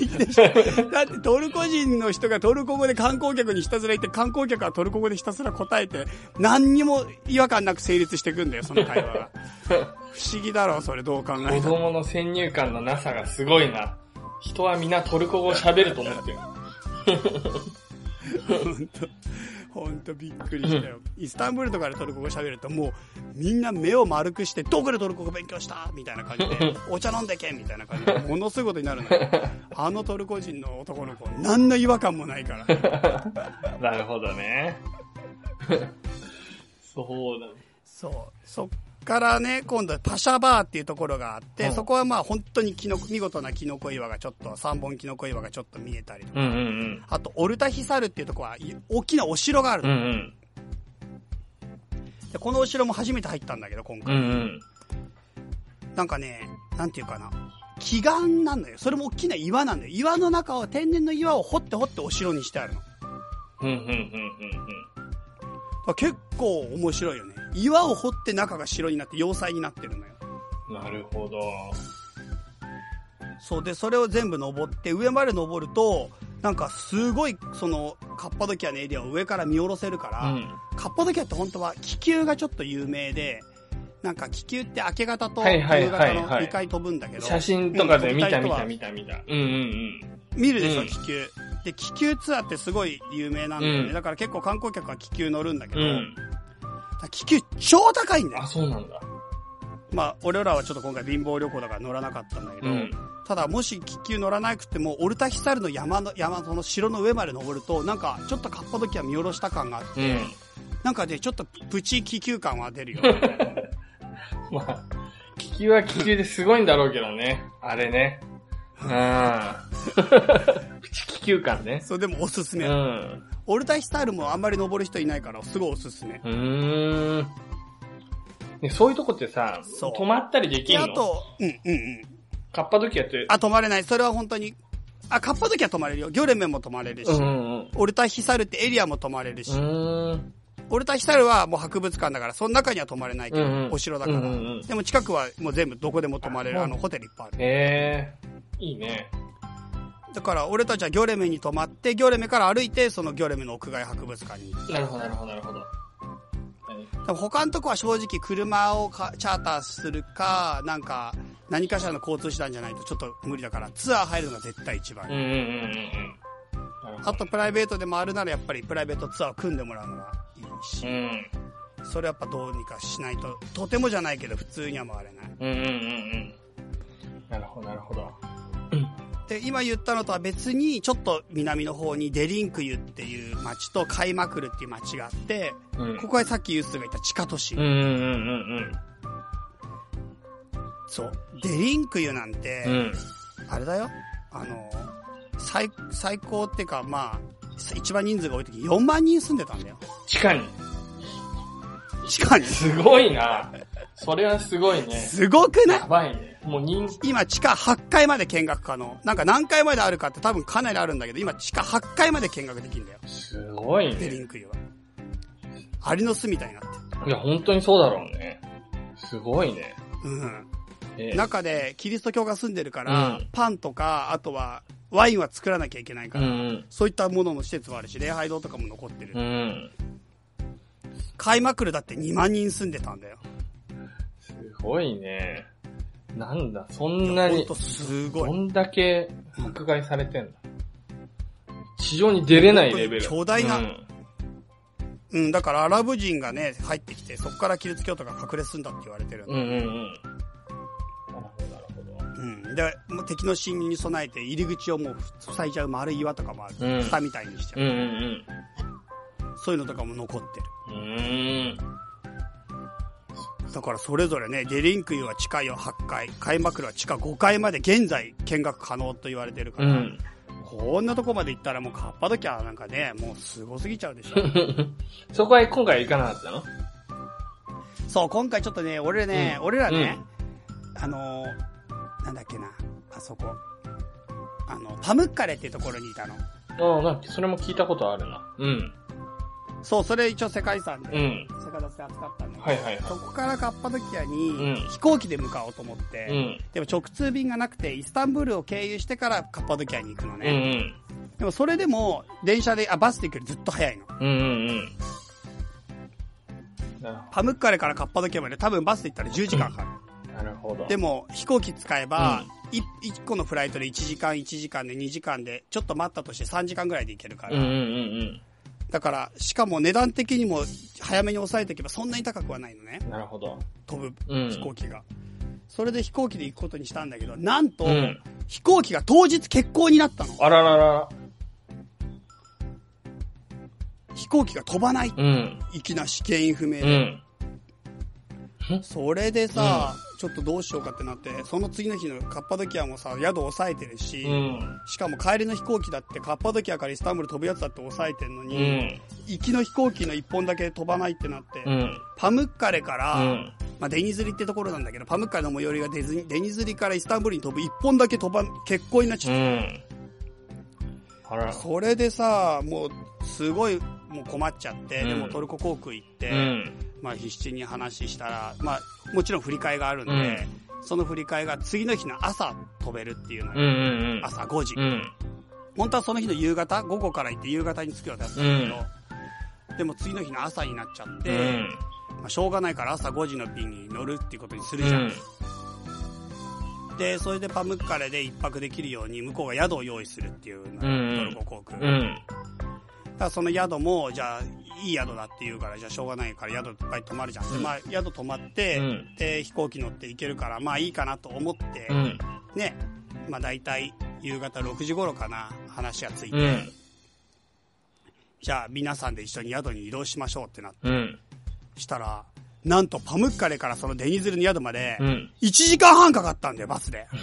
議でしょ。だってトルコ人の人がトルコ語で観光客にひたすら言って、観光客はトルコ語でひたすら答えて、何にも違和感なく成立していくんだよ、その会話が。[LAUGHS] 不思議だろう、それどう考え子ても。供の先入観のなさがすごいな。人は皆トルコ語を喋ると思ってる。[LAUGHS] ほんと、ほんとびっくりしたよ。イスタンブールとかでトルコ語喋るともう、みんな目を丸くして、どこでトルコ語勉強したみたいな感じで、[LAUGHS] お茶飲んでけみたいな感じで、ものすごいことになるのよ。[LAUGHS] あのトルコ人の男の子、何の違和感もないから。[LAUGHS] なるほどね。そうだね。そう。そっからね、今度パシャバーっていうところがあって、うんそこはまあ本当にキノコ、見事なキノコ岩がちょっと、3本キノコ岩がちょっと見えたりとか、うんうんあと、オルタヒサルっていうところは、い大きなお城があるうん。うの、んうん。でこのお城も初めて入ったんだけど、今うん回。うん。なんかね、なんていうかな。奇岩なんだよ。それも大きな岩なんだよ。岩の中を、天然の岩を掘って掘ってお城にしてあるの。だかうんうんうんうんら結構面白いよね。岩を掘って中が城になって要塞になってるのよ。うん。なるほど。そうで、それを全部登って、上まで登ると、なんかすごい、その、カッパドキアのエリアを上から見下ろせるから、うん。カッパドキアって本当は気球がちょっと有名で、なんか気球って明け方と夕方のはい2回飛ぶんだけど、写真とかで見た見た見た見た。うんうん見るでしょ、うん気球。で、気球ツアーってすごい有名なんだよね。うんだから結構観光客は気球乗るんだけど、うん。うん。気球超高いんだよあ、。そうなんだ。まあ、俺らはちょっと今回貧乏旅行だから乗らなかったんだけど、うん。ただもし気球乗らなくても、オルタヒサルの山の、山、その城の上まで登ると、なんかちょっとカッパドキア見下ろした感があって、うん。なんかね、ちょっとプチ気球感は出るよ。[LAUGHS] まあ、気球は気球ですごいんだろうけどね。あれね。うん。プチ気球感ね。そう、でもおすすめ。うん。オルタヒサルもあんまり登る人いないから、すごいおすすめ。うーん。ね、そういうとこってさ、そう泊まったりできで、んの？あと、うんうんうん。カッパドキアって、あ、泊まれない。それは本当に、あ、カッパドキア泊まれるよ。ギョレメも泊まれるし、うんうんオルタヒサルってエリアも泊まれるし、うん。オルタヒサルはもう博物館だから、その中には泊まれないけど、うんうんお城だから、うんうんうんでも近くはもう全部どこでも泊まれる、ああの、ホテルいっぱいある。へえ、いいね。だから、俺たちはギョレメに泊まって、ギョレメから歩いて、そのギョレメの屋外博物館に行っなるほど、なるほど、なるほど。た。でも他のとこは正直車をかチャーターするか、なんか、何かしらの交通手段じゃないとちょっと無理だから、ツアー入るのが絶対一番。うんうんうんうん。あとプライベートで回るならやっぱりプライベートツアーを組んでもらうのがいいし、うん。それやっぱどうにかしないと、とてもじゃないけど普通には回れない。うんうんうんうん。なるほど、なるほど。で、今言ったのとは別に、ちょっと南の方にデリンクユっていう町とカイマクルっていう町があって、うん。ここはさっきユースが言った地下都市。うんうんうんそう。デリンクユなんて、うん。うん。あれだよ。あの、最、最高っていうか、まあ、一番人数が多い時4万人住んでたんだよ。地下に。地下に？すごいな。それはすごいね。すごくない？やばいね。もう人、今地下8階まで見学可能。なんか何階まであるかって多分かなりあるんだけど、今地下8階まで見学できるんだよ。すごいね。デリンクユは。アリの巣みたいになってる。いや、本当にそうだろうね。すごいね。うん。えー中でキリスト教が住んでるから、うんパンとか、あとはワインは作らなきゃいけないから、うんそういったものの施設もあるし、礼拝堂とかも残ってる。うん。うん。カイマクルだって2万人住んでたんだよ。すごいね。なんだ、そんなにすごい。どんだけ迫害されてんだ。地上に出れないレベル。巨大なうんうん、だからアラブ人がね、入ってきて、そこからキリスト教徒が隠れ住んだって言われてるんだうんうんうん。なるほど、なるほど。うん。で、もう敵の侵入に備えて入り口をもう塞いじゃう丸い岩とかもある。うん蓋みたいにしちゃう、うんうんそういうのとかも残ってる。だからそれぞれね、デリンクユは地下8階、開幕は地下5階まで現在見学可能と言われてるから、うん。こんなとこまで行ったらもうカッパドキアなんかね、もうすごすぎちゃうでしょ。[LAUGHS] そこは今回行かなかったの？そう、今回ちょっとね、俺ね、俺らね、あのーなんだっけな、あそこ、あの、パムッカレっていうところにいたの。ああ、それも聞いたことあるな。うん。そう、それ一応世界遺産で、うん。世界出で扱ったんだけど、はいはいはいそこからカッパドキアうんに飛行機で向かおうと思って、うん。でも直通便がなくて、イスタンブールを経由してからカッパドキアに行くのうんうね。ん。でもそれでも、電車で、あ、バスで行くよりずっと早いの。うんうんうん。パムッカレからカッパドキアまで多分バスで行ったら10時間かかる。なるほど。でも、飛行機使えばうん、い1個のフライトで1時間、1時間で2時間で、ちょっと待ったとして3時間ぐらいで行けるから。うんうんうんだから、しかも値段的にも早めに抑えておけばそんなに高くはないのね。うん。なるほど。飛ぶうん。飛行機が。それで飛行機で行くことにしたんだけど、なんと、うん。飛行機が当日欠航になったの。あららら。飛行機が飛ばない。うん。いきなし原因不明うで。ん。それでさ、ちょっとどうしようかってなって、その次の日のカッパドキアもさ、宿抑えてるし、うん。しかも帰りの飛行機だってカッパドキアからイスタンブール飛ぶやつだって抑えてんのうに、ん。行きの飛行機の一本だけ飛ばないってなって、うん。パムッカレから、うん。まあ、デニズリってところなんだけど、パムッカレの最寄りがデズニデニズリからイスタンブールに飛ぶ一本だけ飛ばん、欠航になっちうゃった。。それでさ、もう、すごい、もう困っちゃって、うんでもトルコ航空行って、うん。まあ必死に話したら、まあもちろん振り替えがあるんで、その振り替えが次の日の朝飛べるっていうのうんうよ。んうん。朝5時、うん。本当はその日の夕方、午後から行って夕方に着く予定だったんだけど、でも次の日の朝になっちゃって、うん。まあ、しょうがないから朝5時の便に乗るっていうことにするうじゃん。ん。で、それでパムッカレで一泊できるように向こうが宿を用意するっていうのよ、うんトルコ航空。だうん。その宿も、じゃあ、いい宿だって言うから、じゃあしょうがないから宿いっぱい泊まるじゃん。で、まあ、宿泊まって、うんで、飛行機乗って行けるから、まあいいかなと思って、うん。ね、まあ大体夕方6時頃かな、話がついて、うん。じゃあ皆さんで一緒に宿に移動しましょうってなって、うん。したら、なんとパムッカレからそのデニズルの宿までう、ん。1時間半かかったんだよ、バスで。[LAUGHS]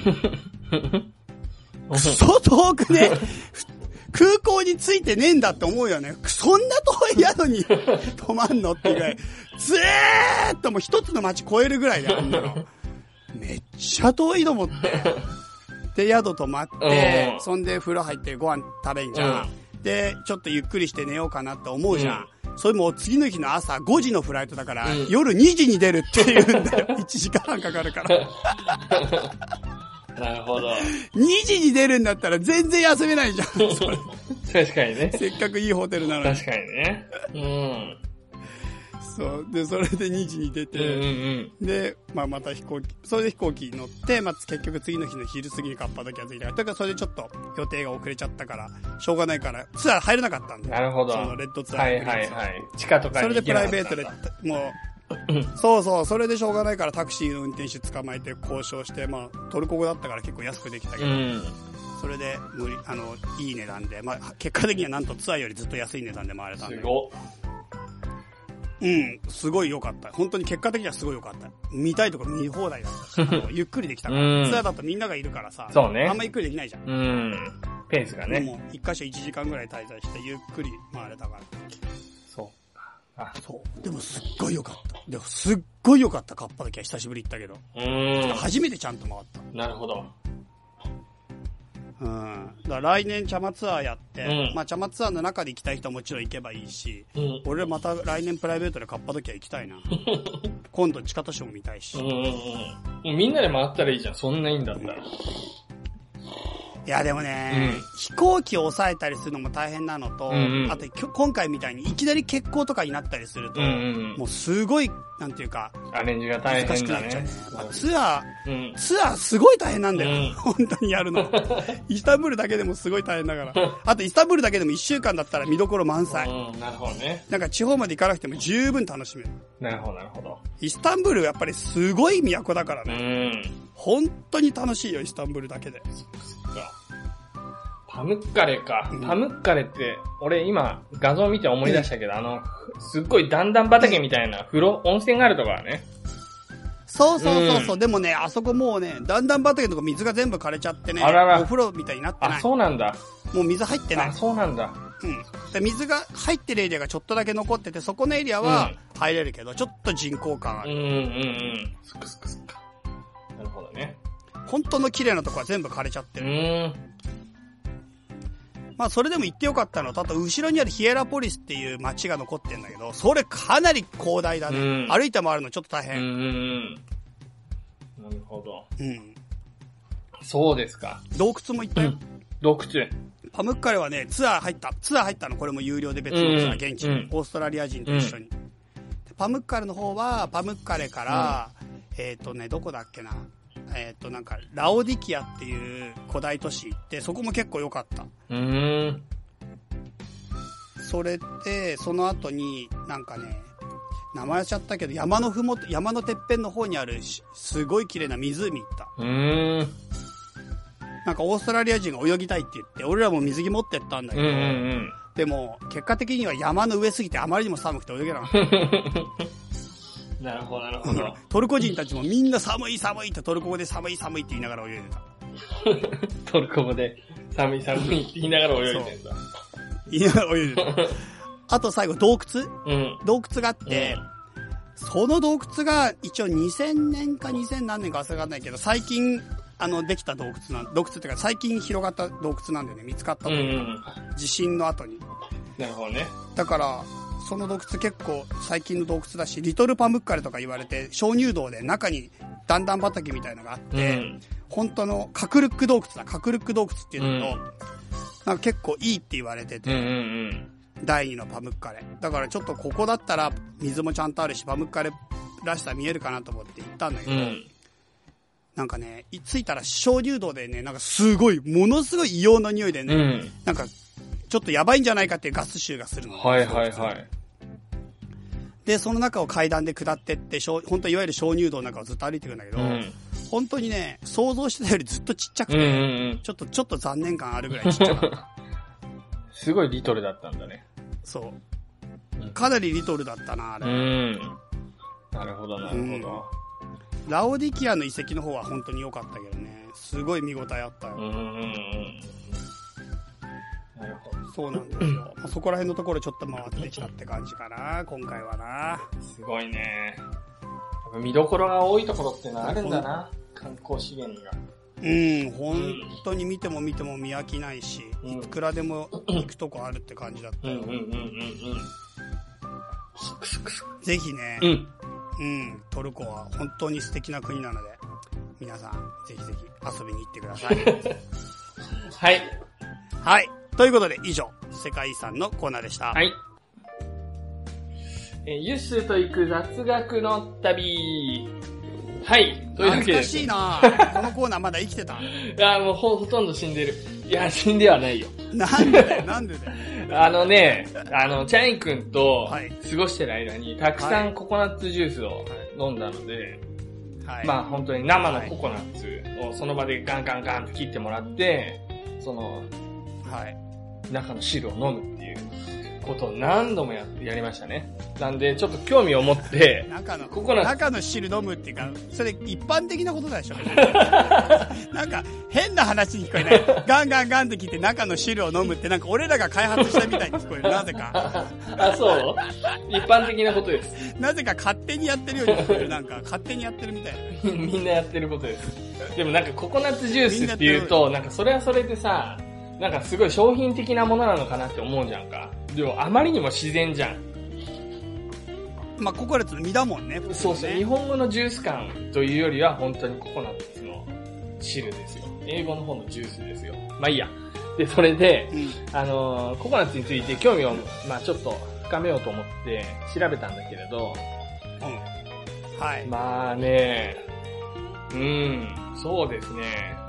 くそ遠くね。[LAUGHS] 空港に着いてねえんだって思うよね。そんな遠い宿に [LAUGHS] 泊まんのっていうぐらい。ずーっともう一つの街越えるぐらいであんなの。めっちゃ遠いと思って。で、宿泊まってう、んそんで風呂入ってご飯食べんじゃん。で、ちょっとゆっくりして寝ようかなって思うじゃん。それもう次の日の朝5時のフライトだから、うん夜2時に出るって言うんだよ。1時間半かかるから。[LAUGHS] なるほど。2時に出るんだったら全然休めないじゃん。[LAUGHS] 確かにね。せっかくいいホテルなのに。確かにね。うん。そう。で、それで2時に出うんうて、んで、まあまた飛行機、それで飛行機に乗って、まあ結局次の日の昼過ぎにカッパドキア着いたから、だからそれでちょっと予定が遅れちゃったから、しょうがないから、ツアー入れなかったんうん。だよ。なるほど。そのレッドツアーはいはいはい。地下とかそれでプライベートで、もう、そうそう、それでしょうがないからタクシーの運転手捕まえて交渉して、まあトルコ語だったから結構安くできたけど、うん。それで無理、あの、いい値段で、まあ結果的にはなんとツアーよりずっと安い値段で回れたんで。すご。うん、すごい良かった。本当に結果的にはすごい良かった。見たいとこ見放題だった [LAUGHS] ゆっくりできたから、うんツアーだとみんながいるからさ、そうねあんまゆっくりできないじゃん。うん。ペースがね。でも、一箇所1時間ぐらい滞在して、ゆっくり回れたから。そうか。あ、そう。でもすっごい良かった。でもすっごい良かった、カッパだけは久しぶり行ったけど。うん。初めてちゃんと回った。なるほど。うん。だから来年茶間ツアーやって、うんまあ茶間ツアーの中で行きたい人はもちろん行けばいいし、うん。俺また来年プライベートでカッパドキア行きたいな。[LAUGHS] 今度地下都市も見たいし。うんうんうん。みんなで回ったらいいじゃん。そんないいんだったら。いやでもね、うん飛行機を抑えたりするのも大変なのと、うんうんあと今回みたいにいきなり欠航とかになったりすると、うんうんもうすごい、なんていうか、うん。アレンジが大難し変だねくなっちゃうね。。まあツアうんー、。ツアーすごい大変なんだよ。うん本当にやるの。[LAUGHS] イスタンブールだけでもすごい大変だから。[LAUGHS] あとイスタンブールだけでも1週間だったら見どころ満載。うん、なるほどね。なんか地方まで行かなくても十分楽しめる。なるほど、なるほど。イスタンブールやっぱりすごい都だからうね。ん。本当に楽しいよ、イスタンブールだけで。かパムッカレかうん。パムッカレって、俺今画像見て思い出したけど、あの、すっごい段々畑みたいな風呂、温泉があるところね。そうそうそうそう、うんでもね、あそこもうね、だんだん畑のとこ水が全部枯れちゃってね、あららお風呂みたいになってなあ、い。そうなんだ。もう水入ってないあ、。そうなんだ。うん。で水が入ってるエリアがちょっとだけ残ってて、そこのエリアは入れるけど、ちょっと人工感ある。うんうんうん。そっかそっかそっか。なるほどね。本当の綺麗なとこは全部枯れちゃってうる。ーん。まあそれでも行ってよかったのと、あと後ろにあるヒエラポリスっていう街が残ってんだけど、それかなり広大だね。うん歩いて回るのちょっと大うんうんう変。ん。なるほど。うん。そうですか。洞窟も行ったよ。洞窟。パムッカレはね、ツアー入った。ツアー入ったの、これも有料で別のツアー、うん現地に、うんオーストラリア人と一緒に。でパムッカレの方は、パムッカレから、えっ、とね、どこだっけな。えっ、と、なんか、ラオディキアっていう古代都市行って、そこも結構良かった。うーん。それで、その後に、なんかね、名前忘れちゃったけど、山のふもと、山のてっぺんの方にあるし、すごい綺麗な湖行った。うーん。なんかオーストラリア人が泳ぎたいって言って、俺らも水着持ってったんだけど、うんうんうん。でも、結果的には山の上すぎてあまりにも寒くて泳げなかった。[LAUGHS] なるほど、なるほど。トルコ人たちもみんな寒い寒いってトルコ語で寒い寒いって言いながら泳いでた。[LAUGHS] トルコ語で寒い寒いって言いながら泳いでんだ。言いながら泳いでた。[LAUGHS] あと最後洞窟？うん。洞窟があって、その洞窟が一応2000年か2000何年か忘れらないけど、最近、あの、できた洞窟なん、洞窟っていうか最近広がった洞窟なんだよね。見つかったとうんういうか、ん。地震の後に。なるほどね。だから、その洞窟結構最近の洞窟だし、リトルパムッカレとか言われて、鍾乳洞で中に段々畑みたいのがあって、うん。本当のカクルック洞窟だ。カクルック洞窟っていうのと、うんなんか結構いいって言われてて、うんうんうん。第二のパムッカレ。だからちょっとここだったら水もちゃんとあるし、パムッカレらしさ見えるかなと思って行ったんだけど、うん。なんかね、い着いたら鍾乳洞でね、なんかすごい、ものすごい異様な匂いでね、うん。なんか、ちょっとやばいんじゃないかっていうガス臭がするの。はいはいはい。で、その中を階段で下ってって、鍾本当いわゆる鍾乳洞の中をずっと歩いていくんだけど、うん。本当にね、想像してたよりずっとちっちゃくて、うんうんうん。ちょっと、ちょっと残念感あるぐらいちっちゃかった。[LAUGHS] すごいリトルだったんだね。そう。かなりリトルだったな、あうれ。ん。なるほど、なるほど。ラオディキアの遺跡の方は本当に良かったけどね。すごい見応えあったよ。うんうんうん。なるほど。そうなんですよ。まあそこら辺のところちょっと回ってきたって感じかな、今回はな。すごいね。見どころが多いところってのはあるんだな。観光資源が。うん、本当に見ても見ても見飽きないし、うんいくらでも行くとこあるって感じだったよ。うんうんうんうんぜひね、うん。うん。うん、トルコは本当に素敵な国なので、皆さん、ぜひぜひ遊びに行ってください。[LAUGHS] はい。はい。ということで、以上、世界遺産のコーナーでした。はい。えーユッスーと行く雑学の旅。はい。というわけで。懐かしいな [LAUGHS] このコーナーまだ生きてた。いや、もうほほとんど死んでる。いや、死んではないよ。なんでだよ、なんでだよ。[LAUGHS] あのね、あの、チャイ君とはい過ごしてる間に、たくさはいんココナッツジュースを飲んだので、はい。まあ本当に生のココナッツをその場でガンガンガンと切ってもらって、そのはい。中の汁を飲むっていうことを何度もややりましたね。なんで、ちょっと興味を持って、中の、ココナッツ中の汁飲むっていうか、それ一般的なことでしょ [LAUGHS] なんか、変な話に聞こえない。ガンガンガンって聞いて中の汁を飲むってなんか俺らが開発したみたいに聞こえる。なぜか。[LAUGHS] あ、そう？一般的なことです。なぜか勝手にやってるように聞こえる。なんか、勝手にやってるみたいな。[LAUGHS] みんなやってることです。でもなんかココナッツジュースっていうと、なんかそれはそれでさ、なんかすごい商品的なものなのかなって思うじゃんか。でもあまりにも自然じゃん。まあ、ココナッツの実だもんね。そうそう。ね日本語のジュース感というよりは本当にココナッツの汁ですよ。英語の方のジュースですよ。まあいいや。で、それで、うん。あのーココナッツについて興味を、まあちょっと深めようと思って調べたんだけれど、うん。はい。まあね、うん、そうですね。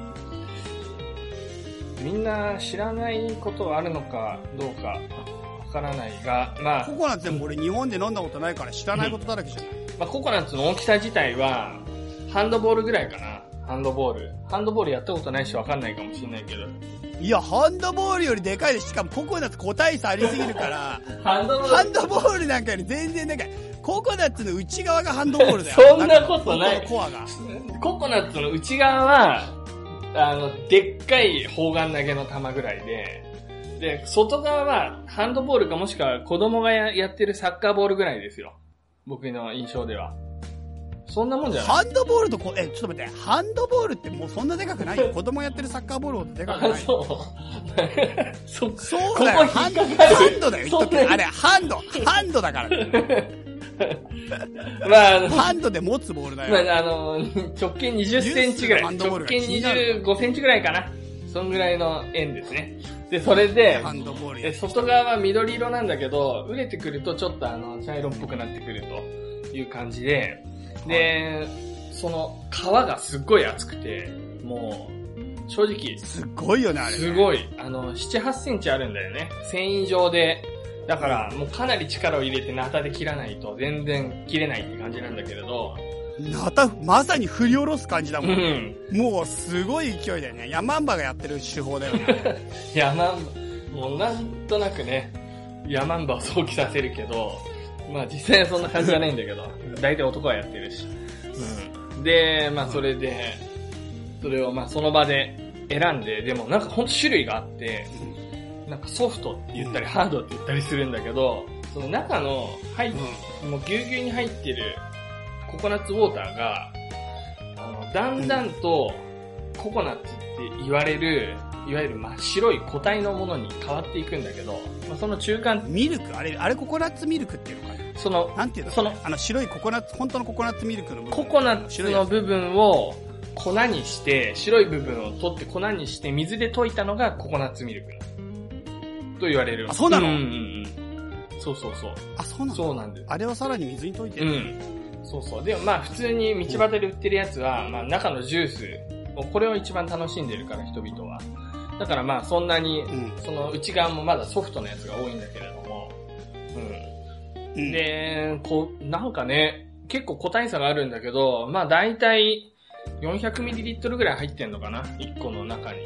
みんな知らないことはあるのかどうかわからないが、まあコ、コナッツでも俺日本で飲んだことないから知らないことだらけじゃない。まあ、ココナッツの大きさ自体は、ハンドボールぐらいかな。ハンドボール。ハンドボールやったことないしわかんないかもしれないけど。いや、ハンドボールよりでかいです。しかもココナッツ個体差ありすぎるから、[LAUGHS] ハンドボハンドボールなんかより全然でかい。ココナッツの内側がハンドボールだよ。[LAUGHS] そんなことない中のコアが。ココナッツの内側は、あの、でっかい砲丸投げの球ぐらいで、で、外側はハンドボールかもしくは子供がややってるサッカーボールぐらいですよ。僕の印象では。そんなもんじゃないハンドボールとこ、え、ちょっと待って、ハンドボールってもうそんなでかくない？よ。[LAUGHS] 子供やってるサッカーボールほどでかくなあ、い。そう。そ、そうだよ。ハンドだよ、言っとくあれ、ハンド。ハンドだからね。[LAUGHS] まあ、あの、ハンドで持つボールだよ。まあ、あの、直径20センチぐらい。直径が気になる25センチぐらいかな。そんぐらいの円ですね。で、それで、ハンドボール外側は緑色なんだけど、熟れてくるとちょっとあの、茶色っぽくなってくるという感じで、で、その皮がすっごい厚くて、もう、正直、すっごいよね、あれ。すごい、あの、7、8センチあるんだよね。繊維状で。だから、もうかなり力を入れてナタで切らないと全然切れないって感じなんだけれど、なた、まさに振り下ろす感じだうもん。ん。もうすごい勢いだよね。ヤマンバがやってる手法だよね。[LAUGHS] ヤマンバ、もうなんとなくね、ヤマンバを想起させるけど、まあ実際はそんな感じじゃないんだけど、大体男はやってるし。うん。で、まあそれで、それをまあその場で選んで、でもなんかほんと種類があって、なんかソフトって言ったり、ハードって言ったりするんだけど、その中の入っもうぎゅうぎゅうに入ってるココナッツウォーターが、あの、だんだんとココナッツって言われる、いわゆる真っ白い固体のものに変わっていくんだけど、まあ、その中間、ミルク？あれ、あれココナッツミルクっていうのかな？そのなんていうの？そのあの白いココナッツ、本当のココナッツミルクの部分。ココナッツの部分を粉にして、白い部分を取って粉にして水で溶いたのがココナッツミルクと言われる。あそうなの？うんうんうん。そうそうそう。あ、そうなんだ。そうなんです。あれはさらに水に溶いてる。うん。そうそう。でもまあ普通に道端で売ってるやつは、まあ中のジュース、もうこれを一番楽しんでるから人々は。だからまあそんなに、うん。その内側もまだソフトなやつが多いんだけれども、ううんん。で、こう、なんかね、結構個体差があるんだけど、まあ大体 400ml ぐらい入ってんのかな ?1 個の中に。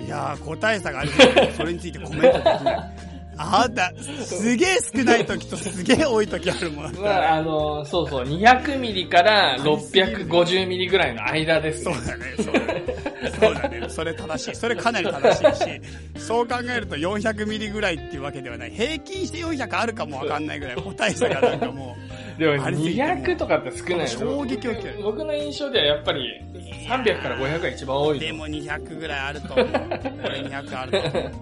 いやー、個体差があるけど、それについてコメントできない。あんた、すげえ少ない時とすげえ多い時あるもん。まあ、あの、そうそう、200ミリから650ミリぐらいの間ですね。そうだね、そうだね。そうだね。それ正しい。それかなり正しいし、そう考えると400ミリぐらいっていうわけではない。平均して400あるかもわかんないぐらい、個体差がなんかもでもあれすぎても200とかって少ないよ衝撃を受ける僕の印象ではやっぱり300から500が一番多う。いとでも200ぐらいあると思う。これ200あると思う。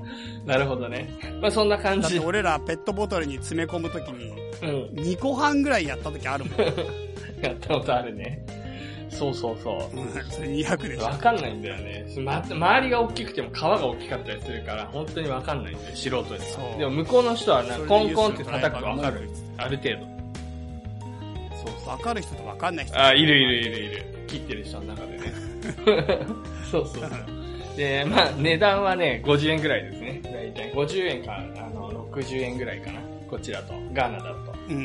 [LAUGHS] なるほどね。まあそんな感じ。だって俺らペットボトルに詰め込むときに、うん。2個半ぐらいやった時あるもん。[LAUGHS] やったことあるね。そうそうそう。うんそれ200でしょ。わかんないんだよね。ま、周りが大きくても皮が大きかったりするから、本当にわかんないんだよ、素人でそうでも向こうの人はなコンコンって叩くとわかる。ある程度。そうそう。わかる人とわかんない人。あ、いるいるいるいる。切ってる人の中でね。[LAUGHS] そうそうそう。で、まあ、値段はね、50円ぐらいですね。だいたい50円か、あの、60円ぐらいかな。こっちだと。ガーナだと。うん。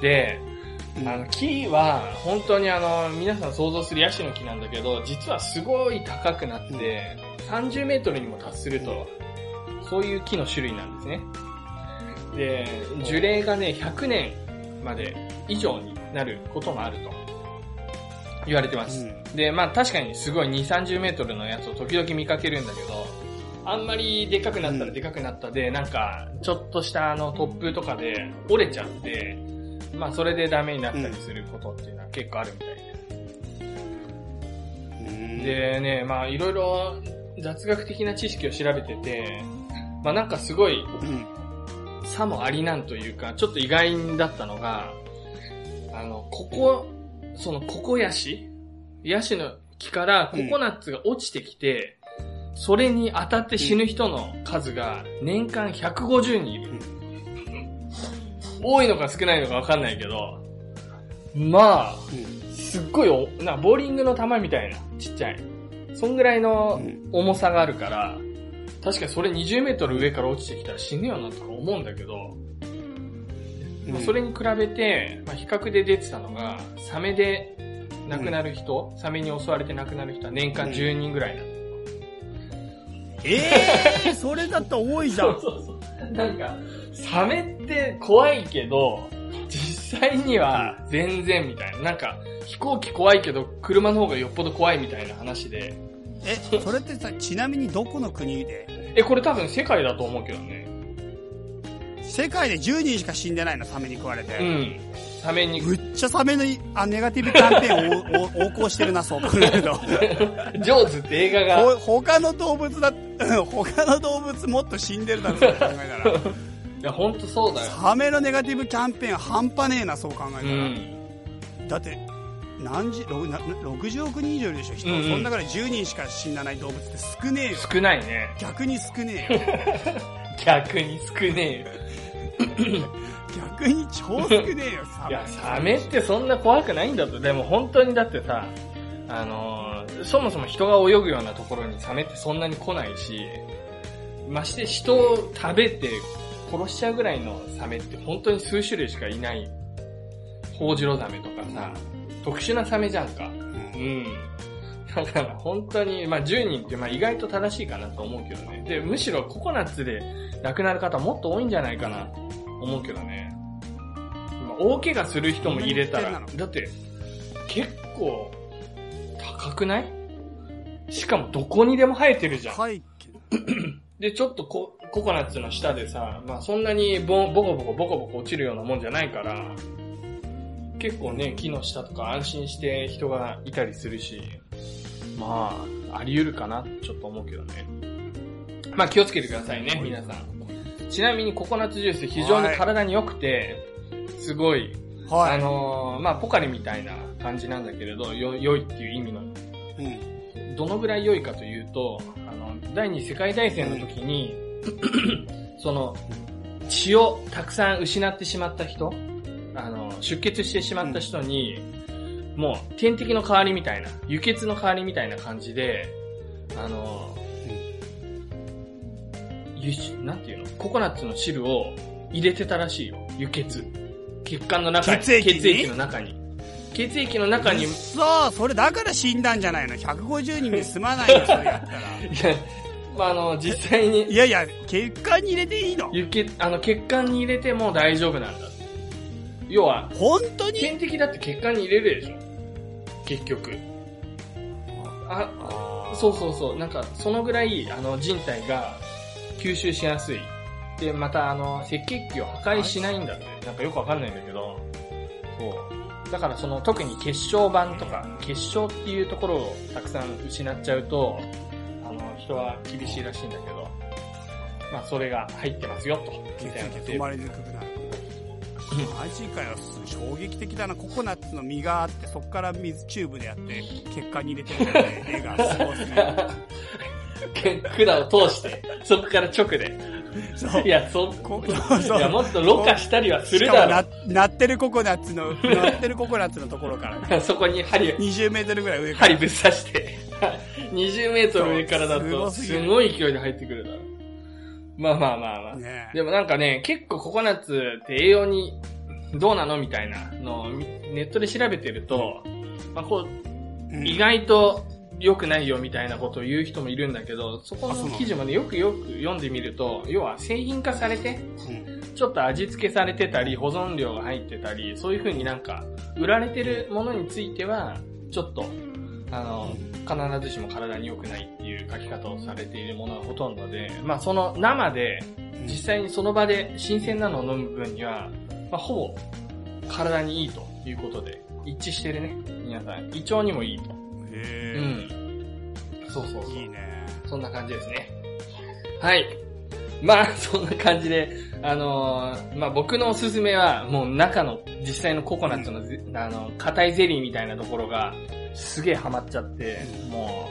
で、うんあの、木は、本当にあの、皆さん想像するヤシの木なんだけど、実はすごい高くなって、30メートルにも達すると、そういう木の種類なんですね。で、樹齢がね、100年まで以上になることもあると言われてます。うんで、まあ確かにすごい2、30メートルのやつを時々見かけるんだけど、あんまりでかくなったらでかくなったで、なんか、ちょっとしたあの突風とかで折れちゃって、まあそれでダメになったりすることっていうのは結構あるみたいうんで。でね、まあいろいろ雑学的な知識を調べてて、まあなんかすごいうん。さもありなんというか、ちょっと意外だったのが、あの、ここ、そのココヤシ？ヤシの木からココナッツが落ちてきて、それに当たって死ぬ人の数が年間150人いる。多いのか少ないのかわかんないけど、まあ、すっごいお、な、ボーリングの球みたいな、ちっちゃい。そんぐらいの重さがあるから、確かにそれ20メートル上から落ちてきたら死ぬよなとか思うんだけど、まあ、それに比べて、まあ、比較で出てたのが、サメで亡くなる人、サメに襲われて亡くなる人は年間10人ぐらいなの。ええー、[LAUGHS] それだったら多いじゃん。そうそう。なんか、サメって怖いけど、実際には全然みたいな。なんか、飛行機怖いけど、車の方がよっぽど怖いみたいな話で。え、それってさ、ちなみにどこの国で？え、これ多分世界だと思うけどね。世界で10人しか死んでないの、サメに食われて。うん。サメに、むっちゃサメのいあネガティブキャンペーンを [LAUGHS] 横行してるな、そう考えると。ジョーズって映画が、ほ他の動物だ、う [COUGHS] ん他の動物もっと死んでるだろう、そう考えたら。[LAUGHS] いや、ほんとそうだよ。サメのネガティブキャンペーン半端ねえな、そう考えたうら。ん。だって、何時、ろな60億人以上いるでしょ、人。うんうんその中で10人しか死なない動物って少ねえよ。少ないね。逆に少ねえよ。[LAUGHS] 逆に少ねえよ。逆に超少ねえよ、サメ。いや、サメってそんな怖くないんだと。でも本当にだってさ、あのーそもそも人が泳ぐようなところにサメってそんなに来ないし、まして人を食べて殺しちゃうぐらいのサメって本当に数種類しかいない。ホウジロザメとかさ、特殊なサメじゃんか。うん。だから本当に、まあ10人ってまあ意外と正しいかなと思うけどね。で、むしろココナッツで亡くなる方もっと多いんじゃないかな思うけどね。まあ大怪我する人も入れたらだって結構高くない？しかもどこにでも生えてるじゃん。はい。[CLEARS THROAT] で、ちょっとコココナッツの下でさ、まあそんなにボボコボコボコボコ落ちるようなもんじゃないから、結構ね、木の下とか安心して人がいたりするし、まあ、あり得るかなちょっと思うけどね。まあ気をつけてくださいね、皆さん。ちなみにココナッツジュース非常に体に良くて、すごい、はい。あのーまあポカリみたいな感じなんだけれど、よ、良いっていう意味のうん。どのぐらい良いかというと、あの、第二次世界大戦の時に、その、血をたくさん失ってしまった人、あの、出血してしまった人に、もう点滴の代わりみたいな、輸血の代わりみたいな感じで、あの、輸出なんていうの？ココナッツの汁を入れてたらしいよ。輸血。血管の中に。血液に？血液の中に。血液の中に、いそう、それだから死んだんじゃないの ?150 人で済まないよ、それやったら。[LAUGHS] や、まあ、あの、実際にい、やいや、血管に入れていいの？輸血、あの、血管に入れても大丈夫なんだ。要は、本当に？点滴だって血管に入れるでしょ結局。あ、そうそうそう。なんか、そのぐらい、あの、人体が吸収しやすい。で、また、あの、赤血球を破壊しないんだって。なんかよくわかんないんだけど、そう。だからその、特に血小板とか、血小っていうところをたくさん失っちゃうと、あの、人は厳しいらしいんだけど、まあ、それが入ってますよ、と。みたいな血液止まりにくくなる。マジかよ、衝撃的だな。ココナッツの実があって、そこから水チューブでやって、血管に入れてるね。絵がすごすぎる。管を通して、そこから直で。そうい。や、そ、こいや、もっとろ過したりはするしかもだな、なってるココナッツの、なってるココナッツのところから、ね、ろ。そこに針、20メートルぐらい上から。針ぶっ刺して、20メートル上からだと、すごい勢いで入ってくるだろう。まあまあまあまあ。ね。でもなんかね、結構ココナッツって栄養にどうなのみたいなのをみネットで調べてると、まあこう、うん。意外と良くないよみたいなことを言う人もいるんだけど、そこの？の記事もね、よくよく読んでみると、要は製品化されて、うん。ちょっと味付けされてたり、保存料が入ってたり、そういう風になんか、売られてるものについては、ちょっと、あの、必ずしも体に良くないっていう書き方をされているものがほとんどで、まあその生で、実際にその場で新鮮なのを飲む分には、まあほぼ体にいいということで、一致してるね。皆さん、胃腸にもいいと。うへん。そうそうそう。え。いいね。そんな感じですね。はい。まあ、そんな感じで、あのーまあ僕のおすすめは、もう中の実際のココナッツのぜ、あの、硬いゼリーみたいなところが、すげえハマっちゃって、も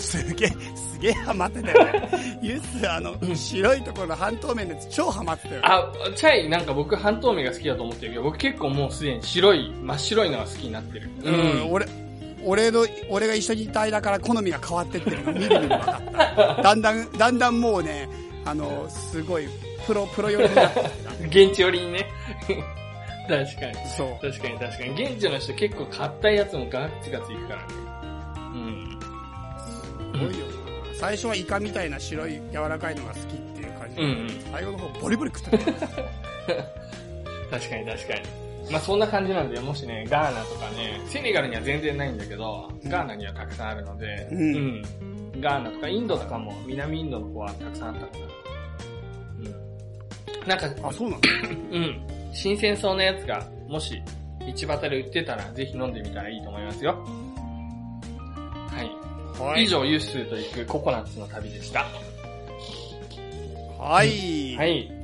すげえ、すげえハマってたよね。[LAUGHS] ユース、あの、白いところの半透明のやつ超ハマってたよう、。あ、チャイなんか僕半透明が好きだと思ってるけど、僕結構もうすでに白い、真っ白いのが好きになってる。うん、俺、俺の、俺が一緒にいた間から好みが変わってってるの見る見る分かった。[LAUGHS] だんだん、だんだんもうね、あの、すごい、プロ、プロ寄りになって [LAUGHS] き現地寄りにね。[LAUGHS] 確かに。た。そう。確かに確かに。現地の人結構硬いやつもガツガツいくからね。うん。すごいよな。最初はイカみたいな白い柔らかいのが好きっていう感じで、うんうん最後の方ボリボリ食ってた。[LAUGHS] 確かに確かに。まあそんな感じなんで、もしね、ガーナとかね、セネガルには全然ないんだけど、ガーナにはたくさんあるので、ううんん。ガーナとかインドとかも、南インドの方はたくさんあったかな。うん。なんか、あ、そうなんだ。[LAUGHS] うん。新鮮そうなやつが、もし、道端で売ってたら、ぜひ飲んでみたらいいと思いますよ。はい。はい。以上、ユッスーと行くココナッツの旅でした。はい。はい。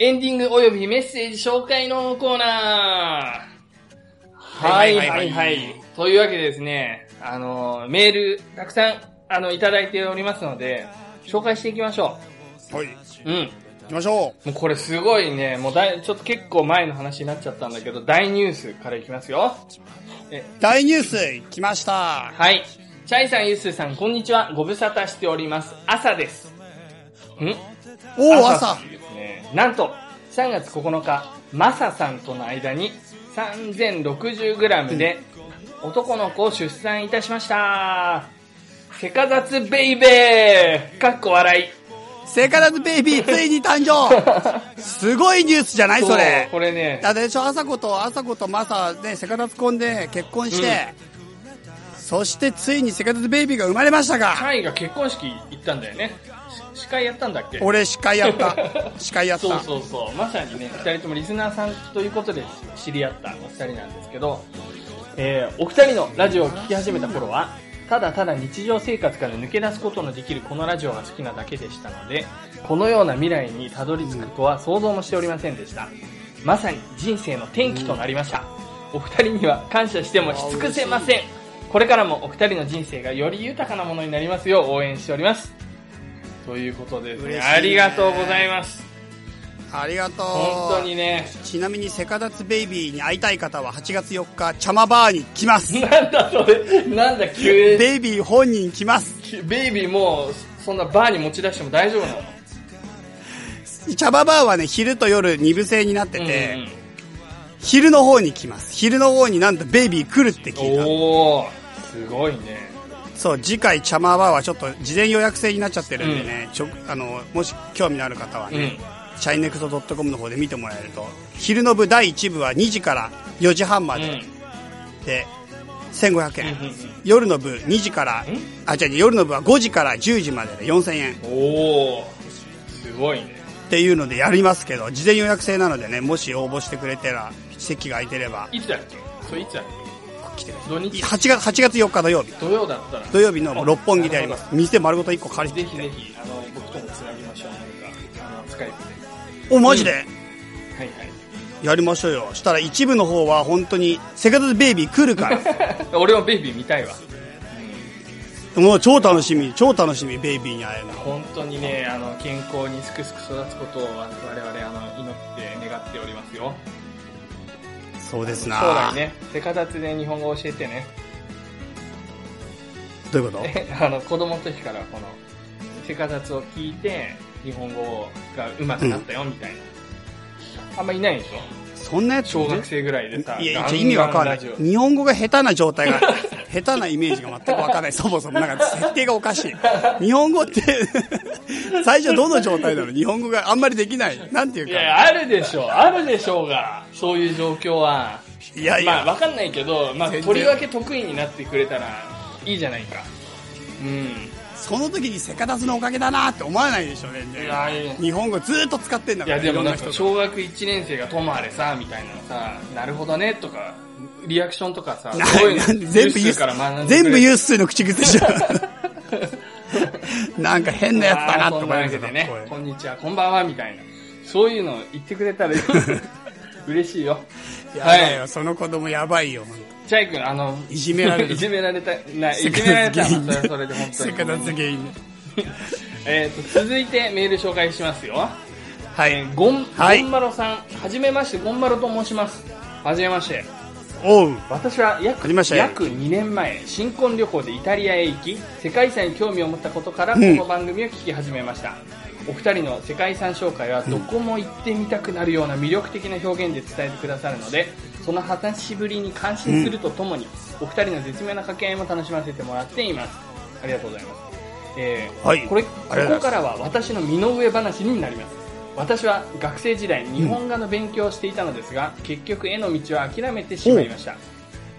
エンディングおよびメッセージ紹介のコーナーはいはいはいはい。というわけでですね、あの、メールたくさん、あの、いただいておりますので、紹介していきましょはい。う。うん。行きましょもうこれすごいね、もうだい、ちょっと結構前の話になっちゃったんだけど、大ニュースからいきますよ。え、う。大ニュース、来ました。はい。チャイさん、ユッスーさん、こんにちは。ご無沙汰しております。朝です。ん？おお、朝。ですね。なんと、3月9日、マサさんとの間に 3060g で男の子を出産いたしました。セカザツベイベーかっこ笑い。セカラズベイビー、[LAUGHS] ついに誕生 [LAUGHS] すごいニュースじゃないそれう。これね、だってでしょ、朝子と、朝子とマサで、セカダツ婚で結婚して、そしてついにセカダツベイビーが生まれましたチが、ャイが結婚式行ったんだよね。し司会やったんだっけ？俺司会やった。[LAUGHS] 司会やった。そうそうそう。まさにね、二人ともリスナーさんということで知り合ったお二人なんですけど、えー、お二人のラジオを聴き始めた頃は、ただただ日常生活から抜け出すことのできるこのラジオが好きなだけでしたので、このような未来にたどり着くとは想像もしておりませんでした。まさに人生の転機となりました。お二人には感謝してもし尽くせません。これからもお二人の人生がより豊かなものになりますよう応援しております。ということでねありがとうございます。ありがとう。本当にね。ちなみにセカダツベイビーに会いたい方は8月4日、チャマバーに来ます。[LAUGHS] なんだそれ、なんだ急ベイビー本人来ます。に、ベイビーもう、そんなバーに持ち出しても大丈夫なの？チャマバーはね、昼と夜二部制になってて、うん昼の方に来ます。昼の方になんとベイビー来るって聞いた。おー、すごいね。そう、次回チャマバーはちょっと事前予約制になっちゃってるんでね、ちょあの、もし興味のある方はね、うん。チャイネクト .com の方で見てもらえると、昼の部第1部は2時から4時半までうん。で、1500円。うん夜の部2時からん、あ、違う夜の部は5時から10時までで4000円っおー、すごいね。ていうのでやりますけど、事前予約制なのでね、もし応募してくれたら、席が空いてればいつだっけ？それいつだっ来て土日？れ。8月、8月4日土曜日。土曜だったら。土曜日の六本木でやります。店丸ごと1個借りてきて。ぜひぜひ、あの、お、マジで、で。はいはい。やりましょうよ。したら一部の方は本当に、セカンドベイビー来るから。[LAUGHS] 俺もベイビー見たいわ。もう超楽しみ、超楽しみ、ベイビーに会えるの。本当にね、あの、健康にすくすく育つことを我々、あの、祈って願っておりますよ。そうですな将来ね、手形で日本語を教えてね。どういうこと？[LAUGHS] あの、子供の時からこの、セカザツを聞いて、日本語が上手くなったよ、みたいな。あんまいないでしょ？そんなやつ小学生ぐらいでさ。いや、意味わかんない。日本語が下手な状態が、[LAUGHS] 下手なイメージが全くわかんない。そもそも、なんか設定がおかしい。日本語って、[LAUGHS] 最初どの状態なの？日本語があんまりできない。なんていうか。いや、あるでしょう。あるでしょうが。そういう状況は。いやいまあ、や、わかんないけど、まあ、とりわけ得意になってくれたら、いいじゃないか。うん。その時にセカダスのおかげだなって思わないでしょうね。いやいや日本語ずっと使ってんだから。いや、でもなんか、小学1年生がトマーレさ、みたいなのさ、なるほどね、とか、リアクションとかさ、なそういう全部ユユッスーから全部ユッスーの口癖じゃん。[LAUGHS] なんか変なやつだなあーそんなと思いまけでね、こんにちは、こんばんは、みたいな。そういうの言ってくれたら [LAUGHS] 嬉しいよ。やだよ、その子供やばいよ。チャイ君、あの、[LAUGHS] いじめられるいじめられた、な、いじめられたの、それはそれで本当に。セカダス原因。[LAUGHS] えっと、続いてメール紹介しますよ。はい。ゴン、はいゴンマロさん、はじめまして、ゴンマロと申します。はじめまして。おう。私は約約2年前、新婚旅行でイタリアへ行き、世界遺産に興味を持ったことから、こうんの番組を聞き始めました。お二人の世界遺産紹介はどこも行ってみたくなるような魅力的な表現で伝えてくださるので、その話しぶりに感心するとともに、お二人の絶妙な掛け合いも楽しませてもらっています。ありがとうございます。えーはいこれ、ここからは私の身の上話になります。私は学生時代、日本画の勉強をしていたのですが、結局絵の道は諦めてしまいました。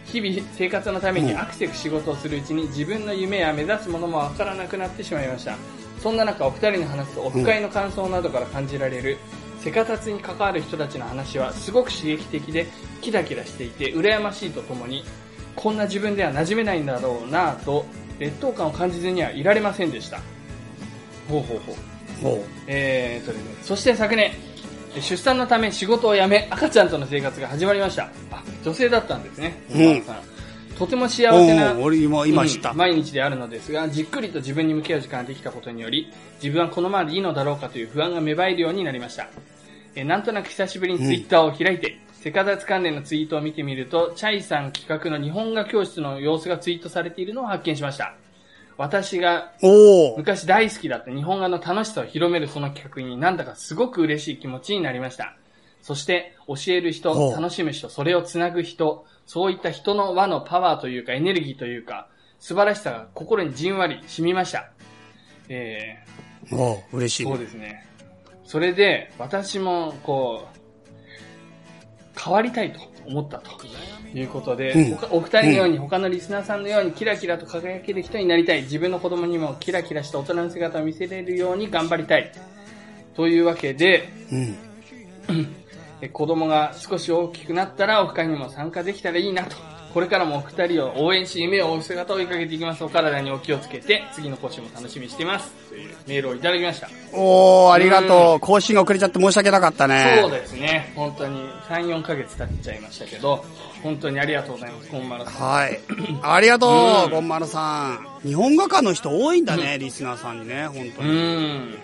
日々生活のためにアクセク仕事をするうちに自分の夢や目指すものもわからなくなってしまいました。そんな中、お二人に話すオフ会の感想などから感じられる、セカタツに関わる人たちの話はすごく刺激的でキラキラしていて羨ましいとともにこんな自分では馴染めないんだろうなぁと劣等感を感じずにはいられませんでしたほうほうほうほえーとですね、そして昨年、出産のため仕事を辞め、赤ちゃんとの生活が始まりました。あ、女性だったんですね。うんとても幸う。せな、毎日であるのですが、じっくりと自分に向き合う時間ができたことにより、自分はこのままでいいのだろうかという不安が芽生えるようになりました。えーなんとなく久しぶりにツイッターを開いて、セカダツ関連のツイートを見てみると、チャイさん企画の日本画教室の様子がツイートされているのを発見しました。私が。昔大好きだった日本画の楽しさを広めるその企画になんだかすごく嬉しい気持ちになりました。そして、教える人楽しむ人、それをつなぐ人、そういった人の輪のパワーというかエネルギーというか、素晴らしさが心にじんわり染みました。えおー、嬉しー、いそう。ですね。それで、私も、こう、変わりたいと思ったということで、うん他お二人のように、他のリスナーさんのようにキラキラと輝ける人になりたい。自分の子供にもキラキラした大人の姿を見せれるように頑張りたい。というわけで、うん。え子供が少し大きくなったらオフ会にも参加できたらいいなと。これからもお二人を応援し、夢を追う姿を追いかけていきます。お体にお気をつけて、次の講師も楽しみにしています。というメールをいただきました。おー、ありがとうう。更新が遅れちゃって申し訳なかったね。そうですね。本当に3、4ヶ月経っちゃいましたけど、本当にありがとうございます。こんまらさん。はい。ありがとうんう、ゴンマルさん。日本画家の人多いんだね、リスナーさんにね、本当うに。ん。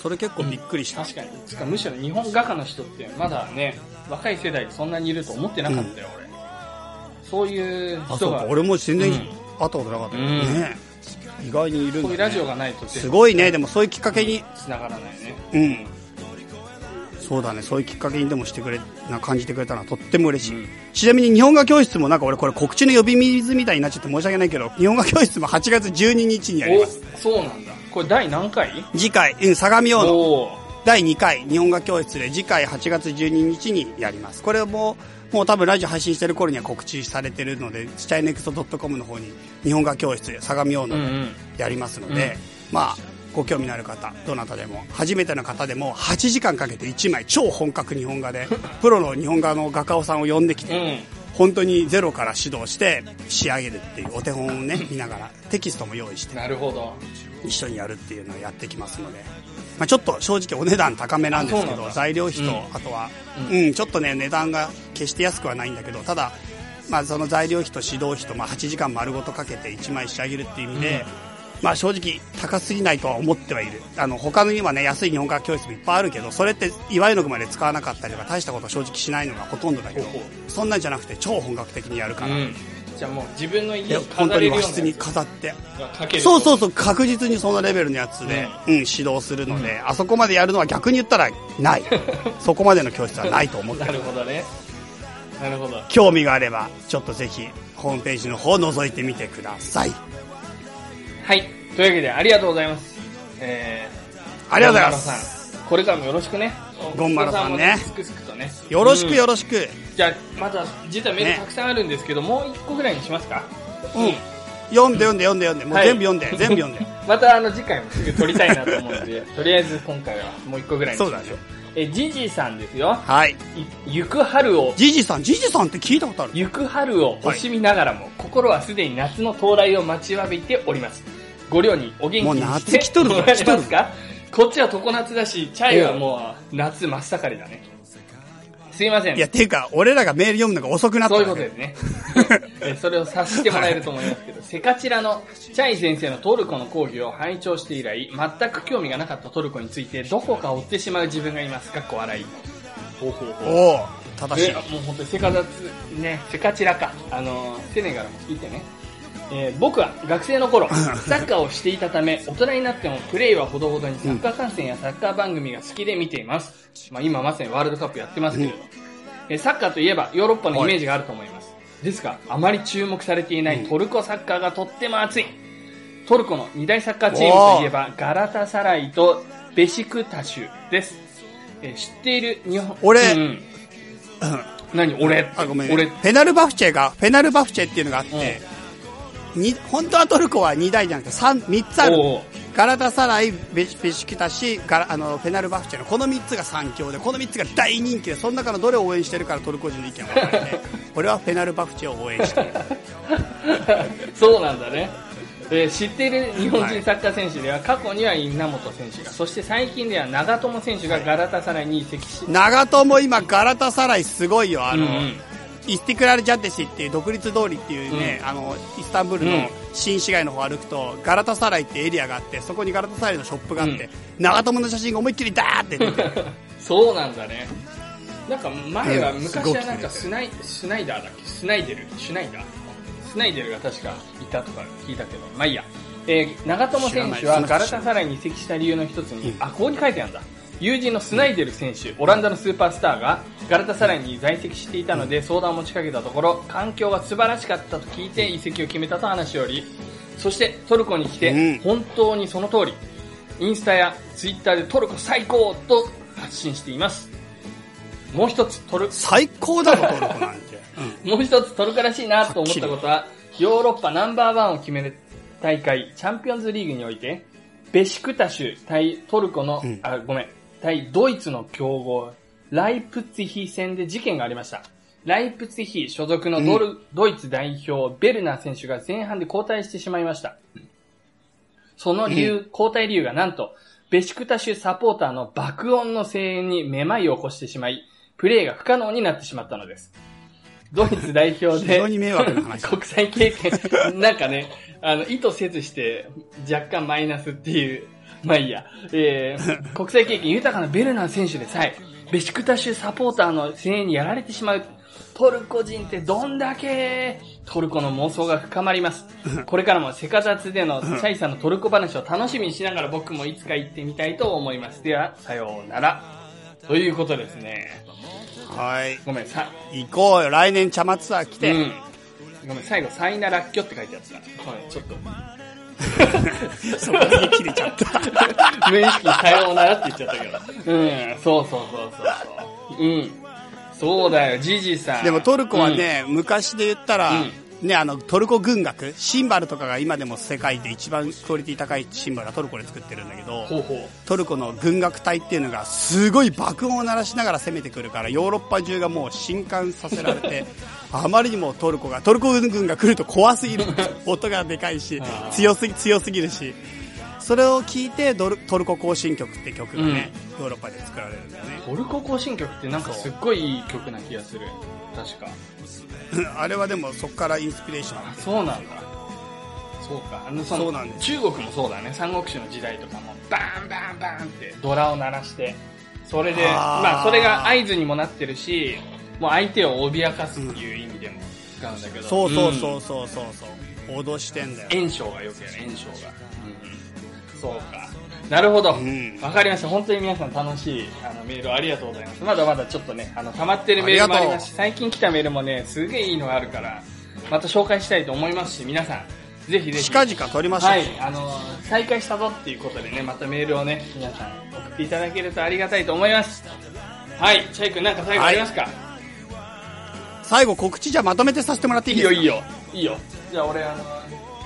それ結構びっくりした。確かに。つかむしろ日本画家の人ってまだね、若い世代でそんなにいると思ってなかったよ、俺。そういうあ、そうか。俺も全然うん会ったことなかったけどうんね。意外にいるんだ、ね。こういうラジオがないとすごいね。でもそういうきっかけに、繋がらないね。うん。そうだね。そういうきっかけにでもしてくれ、な感じてくれたのはとっても嬉しい。うんちなみに日本画教室もなんか俺これ告知の呼び水みたいになっちゃって申し訳ないけど、日本画教室も8月12日にやります。お、そうなんだ。これ第何回？次回、うん、相模大野第2回日本画教室で次回8月12日にやります。これも、もう多分ラジオ配信してる頃には告知されてるので、チャイネクスト .com の方に日本画教室相模大野で。やりますので、まあ、ご興味のある方、どなたでも、初めての方でも、8時間かけて1枚超本格日本画で、[LAUGHS] プロの日本画の画家をさんを呼んできて、うん。本当にゼロから指導して仕上げるっていうお手本をね、見ながら、テキストも用意して、なるほど。一緒にやるっていうのをやってきますので、まあ、ちょっと正直お値段高めなんですけど材料費と、うん。あとは、ううんちょっとね値段が決して安くはないんだけどただ、まあ、その材料費と指導費と、まあ、8時間丸ごとかけて1枚仕上げるっていう意味で、まあ、正直高すぎないとは思ってはいる。あの他の今ね安い日本画教室もいっぱいあるけどそれって祝いの具まで使わなかったりとか大したことは正直しないのがほとんどだけどそんなんじゃなくて超本格的にやるから、うん。じゃあもう自分ので家を本当飾れるようなに和室に飾って。そうそうそう、確実にそのレベルのやつで、うん、指導するので、あそこまでやるのは逆に言ったらない。[LAUGHS] そこまでの教室はないと思ってなる。るほどね。なるほど。興味があれば、ちょっとぜひ、ホームページの方を覗いてみてください。はい。というわけで、ありがとうございます。えー、ありがとうございます。これからもよろしくね。ゴンマロさんねね。よろしくよろろしく。じゃあ、まだ、実はメールねたくさんあるんですけど、もう一個ぐらいにしますか？うん。読んで読んで読んで読んで。もうはい全部読んで、[LAUGHS] 全部読んで。またあの次回もすぐ撮りたいなと思うので、[LAUGHS] とりあえず今回はもう一個ぐらいにしましょう。そうだねえ、ジジさんですよ。はい。い行く春を、ジジさん、ジジさんって聞いたことある？行く春を惜しみながらも、心はすでに夏の到来を待ちわびております。ご両にお元気にしてもらえますか？こっちは常夏だし、チャイはもう夏真っ盛りだね。すいません。いや、ていうか、俺らがメール読むのが遅くなったそういうことですね。[LAUGHS] えそれを察してもらえると思いますけど、セカチラのチャイ先生のトルコの講義を拝聴して以来、全く興味がなかったトルコについて、どこか追ってしまう自分がいます。かっこ笑い。ほうほうほう。おお正しいえ。もう本当にセカダツ、ね、セカチラか。あの、セネガルも聞いてね。えー僕は学生の頃、サッカーをしていたため、大人になってもプレーはほどほどにサッカー観戦やサッカー番組が好きで見ています。まあ今まさにワールドカップやってますけれど。えーサッカーといえばヨーロッパのイメージがあると思います。ですが、あまり注目されていないトルコサッカーがとっても熱い。トルコの二大サッカーチームといえば、ガラタサライとベシクタシュです。えー知っている日本、俺。うん、何？俺あ、ごめん。俺、フェナルバフチェが、フェナルバフチェっていうのがあって、に、本当はトルコは2台じゃなくて3、3つある。ガラタサライ、ベシベシキタシ、ガラ、あの、フェナルバフチェのこの3つが3強で、この3つが大人気で、その中のどれを応援してるからトルコ人の意見は分かれて、[LAUGHS] 俺はフェナルバフチェを応援してる。[LAUGHS] そうなんだね。えー知っている日本人サッカー選手では、過去には稲本選手が、そして最近では長友選手がガラタサライに移籍し、長友今ガラタサライすごいよ。あの、うんうんイスティクラルジャッデシっていう独立通りっていうね、あの、イスタンブールうん。の新市街の方歩くと、ガラタサライってエリアがあって、そこにガラタサライのショップがあって、長友の写真が思いっきりダーって出てる。[LAUGHS] そうなんだね。なんか前は、うん昔はなんかスナイ、スナイダーだっけ？スナイデル？シュナイダー？スナイデルが確かいたとか聞いたけど、まあいいや。えー長友選手はガラタサライに移籍した理由の一つに、うん。あ、ここに書いてあるんだ。友人のスナイデル選手、オランダのスーパースターがガラタサライに在籍していたので相談を持ちかけたところ、環境が素晴らしかったと聞いて移籍を決めたと話しており、そしてトルコに来て、うん。本当にその通り、インスタやツイッターでトルコ最高と発信しています。もう一つトル、最高だろ、トルコなんて。うん。[LAUGHS] もう一つトルコらしいなと思ったことは、ヨーロッパナンバーワンを決める大会、チャンピオンズリーグにおいて、ベシクタシュ対トルコの、うん。あ、ごめん、対ドイツの強豪、ライプツィヒ戦で事件がありました。ライプツィヒ所属のドル、ドイツ代表、ベルナー選手が前半で交代してしまいました。その理由、交代理由がなんと、ベシクタシュサポーターの爆音の声援にめまいを起こしてしまい、プレーが不可能になってしまったのです。ドイツ代表で、非常に迷惑な話 [LAUGHS] 国際経験、なんかね、あの、意図せずして若干マイナスっていう、[LAUGHS] まあいいや、えー、国際経験豊かなベルナー選手でさえ、ベシクタシュサポーターの声援にやられてしまう。トルコ人ってどんだけトルコの妄想が深まります。[LAUGHS] これからもセカザツでのシャイさんのトルコ話を楽しみにしながら僕もいつか行ってみたいと思います。では、さようなら。ということですね。はい。ごめん、さ、行こうよ。来年茶アー来て。うん。ごめん、最後、サイナラッキョって書いてあった。ごめん、ちょっと。[LAUGHS] そこで切れちゃった。[LAUGHS] 無意識にさようならって言っちゃったけど。うん、そうそうそうそうそう。うん。そうだよ、ジジさん。でもトルコはね、昔で言ったら、うんね、あの、トルコ軍楽、シンバルとかが今でも世界で一番クオリティ高いシンバルはトルコで作ってるんだけど、ほうほう。トルコの軍楽隊っていうのがすごい爆音を鳴らしながら攻めてくるからヨーロッパ中がもう震撼させられて [LAUGHS] あまりにもトルコがトルコ軍が来ると怖すぎる音がでかいし強すぎ強すぎるしそれを聞いてドルトルコ行進曲って曲がね、ヨーロッパで作られるんだよねトルコ行進曲ってなんかすっごいいい曲な気がする。確か。[LAUGHS] あれはでもそこからインスピレーションあ、そうなんだ。そうか。あの、その、そうなんです中国もそうだね。三国志の時代とかも、バーンバーンバーンってドラを鳴らして、それで、まあ、それが合図にもなってるし、もう相手を脅かすっていう意味でも使うんだけど。そうそうそんうそうそうそう脅してんだよ炎章がよくやる、炎章が。うん。そうか。なるほど。わ、んかりました。本当に皆さん楽しいあのメールありがとうございます。まだまだちょっとね、あの、溜まってるメールもありますし、最近来たメールもね、すげえいいのがあるから、また紹介したいと思いますし、皆さん、ぜひぜひ。近々撮りましょう、はい、あの、再開したぞっていうことでね、またメールをね、皆さん送っていただけるとありがたいと思います。はい、チャイ君なんか最後ありますか、最後告知じゃまとめてさせてもらっていいい、いですよかいいよ。いいよ。じゃあ俺あの、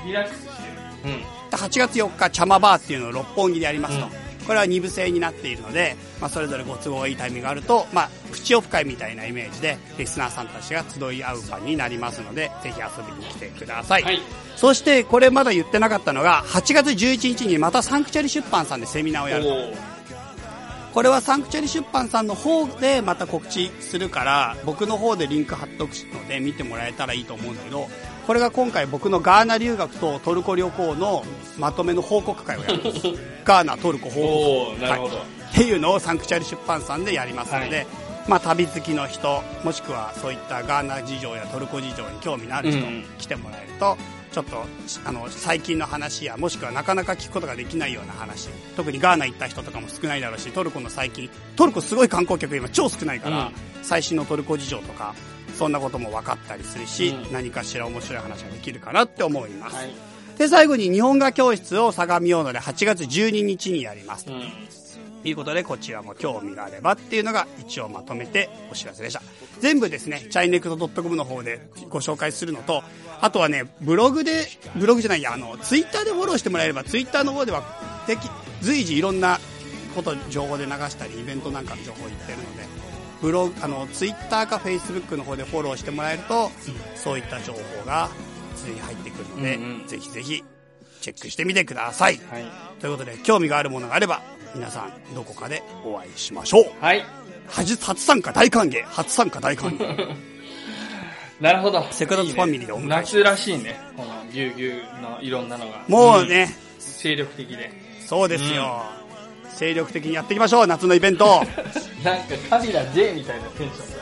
リラックスしてる。うん。8月4日、茶間バーっていうのを六本木でやりますと。うんこれは2部制になっているので、まあ、それぞれご都合がいいタイミングがあると、まあ、プチオフ会みたいなイメージで、リスナーさんたちが集い合う場になりますので、ぜひ遊びに来てください。はい。そして、これまだ言ってなかったのが、8月11日にまたサンクチャリ出版さんでセミナーをやるこれはサンクチャリ出版さんの方でまた告知するから、僕の方でリンク貼っとくので見てもらえたらいいと思うんだけど、これが今回僕のガーナ留学とトルコ旅行のまとめの報告会をやるんです。[LAUGHS] ガーナ、トルコ報告会。っていうのをサンクチャリ出版さんでやりますので、はいまあ旅好きの人、もしくはそういったガーナ事情やトルコ事情に興味のある人、うん来てもらえると、ちょっと、あの、最近の話や、もしくはなかなか聞くことができないような話、特にガーナ行った人とかも少ないだろうし、トルコの最近、トルコすごい観光客今超少ないから、うん最新のトルコ事情とか、そんなことも分かったりするし、うん何かしら面白い話ができるかなって思います。はい。で、最後に日本画教室を相模大野で8月12日にやります。うん。ということで、こちらも興味があればっていうのが一応まとめてお知らせでした。全部ですね、チャイネクト .com の方でご紹介するのと、あとはね、ブログで、ブログじゃないや、あの、ツイッターでフォローしてもらえれば、ツイッターの方では、随時いろんなこと、情報で流したり、イベントなんかの情報を言ってるので、ブログ、あの、ツイッターかフェイスブックの方でフォローしてもらえると、そういった情報が常に入ってくるので、うんうんぜひぜひ、チェックしてみてください。はい。ということで、興味があるものがあれば、皆さん、どこかでお会いしましょう。はい。初初参加大歓迎初参加大歓迎 [LAUGHS] なるほど。セクラトファミリーでお迎えします夏らしいね。このぎゅうぎゅうのいろんなのが。もうね、ん精力的で。そうですよ、精力的にやっていきましょう夏のイベント。[LAUGHS] なんかカビラ J みたいなテンション。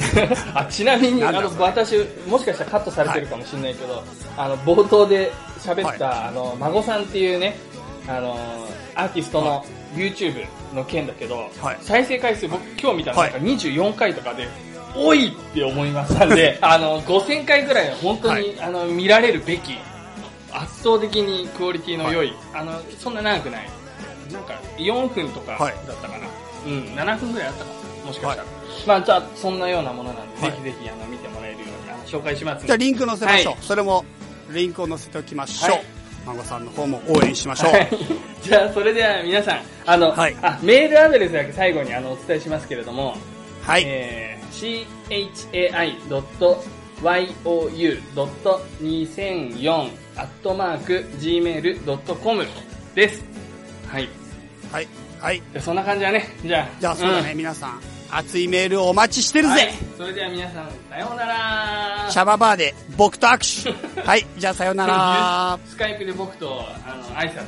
[LAUGHS] だ。あちなみにあの私もしかしたらカットされてるかもしれないけど、あの冒頭で喋った、あの孫さんっていうねあのアーティストの YouTube の件だけど、はい。再生回数僕今日見たらか24回とかで、多いって思いましたんで [LAUGHS] あの5000回ぐらいは本当に、はい。あの見られるべき圧倒的にクオリティの良い、あのそんな長くない。なんか4分とかだはい。ったかな、うん7分ぐらいあったかな。もしかしたら、まあじゃあそんなようなものなんで、はい。ぜひぜひあの見てもらえるようにあの紹介しますじゃあリンク載せましょう、はい。それもリンクを載せておきましょう、はい。孫さんの方も応援しましょう、はい。[LAUGHS] じゃあそれでは皆さんあの、はい。あメールアドレスだけ最後にあのお伝えしますけれども、はい、えー、chai.you.2004 アットマーク gmail.com です。はい。はい。はい。そんな感じだね。じゃあ。じゃあそうだね、皆さん熱いメールをお待ちしてるぜ、はい、それでは皆さんさようなら。シャババーで僕と握手。[LAUGHS] はい。じゃあさようなら。[LAUGHS] スカイプで僕とあの挨拶。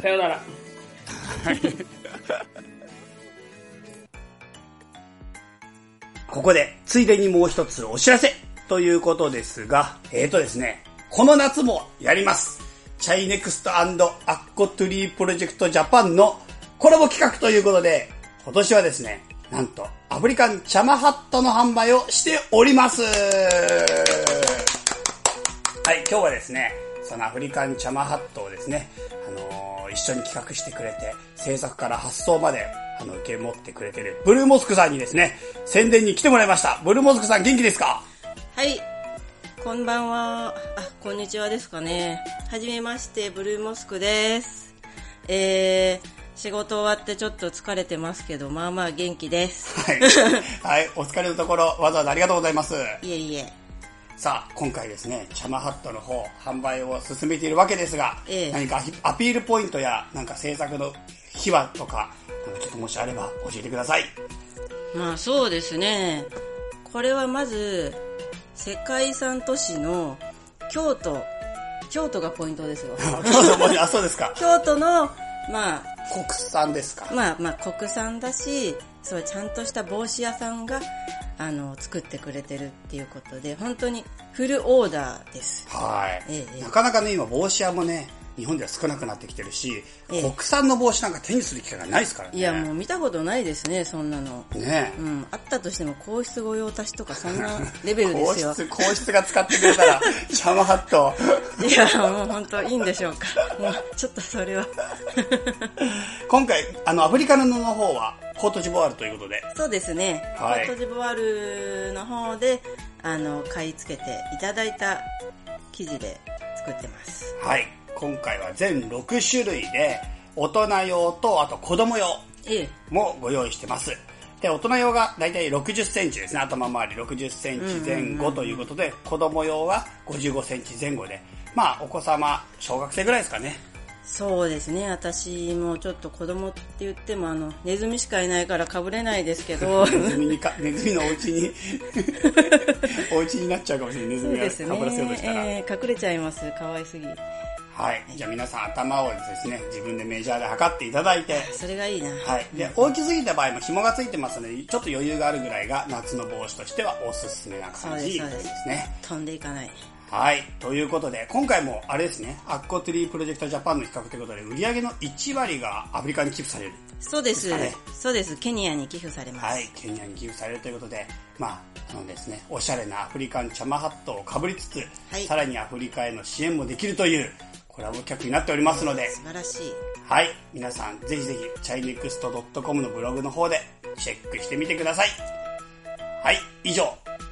さようなら。[LAUGHS] ここで、ついでにもう一つお知らせということですが、えーとですね、この夏もやります。チャイネクストアッコトゥリープロジェクトジャパンのコラボ企画ということで、今年はですね、なんとアフリカンチャマハットの販売をしております。はい、今日はですね、そのアフリカンチャマハットをですね、あのー一緒に企画してくれて、制作から発送まで、あの、受け持ってくれてる、ブルーモスクさんにですね、宣伝に来てもらいました。ブルーモスクさん元気ですか？はい。こんばんは。あ、こんにちはですかね。はじめまして、ブルーモスクです。えー、仕事終わってちょっと疲れてますけど、まあまあ元気です。はい。はい、お疲れのところ、わざわざありがとうございます。いえいえ。さあ、今回ですね、チャマハットの方、販売を進めているわけですが、ええ何かアピールポイントや、なんか制作の秘話とか、ちょっともしあれば教えてください。まあそうですね。これはまず、世界遺産都市の京都。京都がポイントですよ。[LAUGHS] 京都もあ、そうですか。京都の、まあ、国産ですか。まあまあ国産だし、そうちゃんとした帽子屋さんがあの作ってくれてるっていうことで、本当にフルオーダーです。はい、ええなかなかね、今帽子屋もね、日本では少なくなってきてるし、ええ国産の帽子なんか手にする機会がないですからね。いやもう見たことないですね、そんなの。ねうん、あったとしても皇室御用達とかそんな [LAUGHS] レベルですよ皇。室、皇室が使ってくれたら、シャマハット。いや、もう本当いいんでしょうか。もうちょっとそれは。[LAUGHS] 今回、あの、アフリカの布の方は、コートジボワールということで、そうですね。はいコートジボワールの方で、あの、買い付けていただいた生地で作ってます。はい。今回は全6種類で、大人用と、あと子供用ええ。もご用意してます。で、大人用がだいたい60センチですね。頭周り60センチ前後ということで、子供用は55センチ前後で、まあ、お子様、小学生ぐらいですかね。そうですね。私もちょっと子供って言っても、あの、ネズミしかいないから被れないですけど、[LAUGHS] ネズミにか、ネズミのお家に、[LAUGHS] お家になっちゃうかもしれない。ネズミが。かぶらせようとしたら。えー隠れちゃいます。可愛すぎ。はい。じゃあ皆さん頭をですね、自分でメジャーで測っていただいて、それがいいな。はい。で、大きすぎた場合も紐がついてますので、ちょっと余裕があるぐらいが夏の帽子としてはおすすめな感じですね。飛んでいかない。はい。ということで、今回もあれですね、アッコトゥリープロジェクトジャパンの企画ということで、売上の1割がアフリカに寄付される。そうです。そうです。ケニアに寄付されます。はい。ケニアに寄付されるということで、まあ、あのですね、おしゃれなアフリカンチャマハットをかぶりつつ、はいさらにアフリカへの支援もできるというコラボ企画になっておりますので、素晴らしい。はい。皆さん、ぜひぜひ、チャイネクスト .com のブログの方でチェックしてみてください。はい。以上、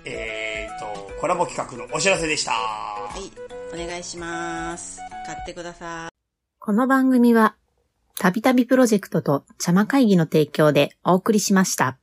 えーと、コラボ企画のお知らせでした。はい。お願いします。買ってください。この番組は、たびたびプロジェクトと茶間会議の提供でお送りしました。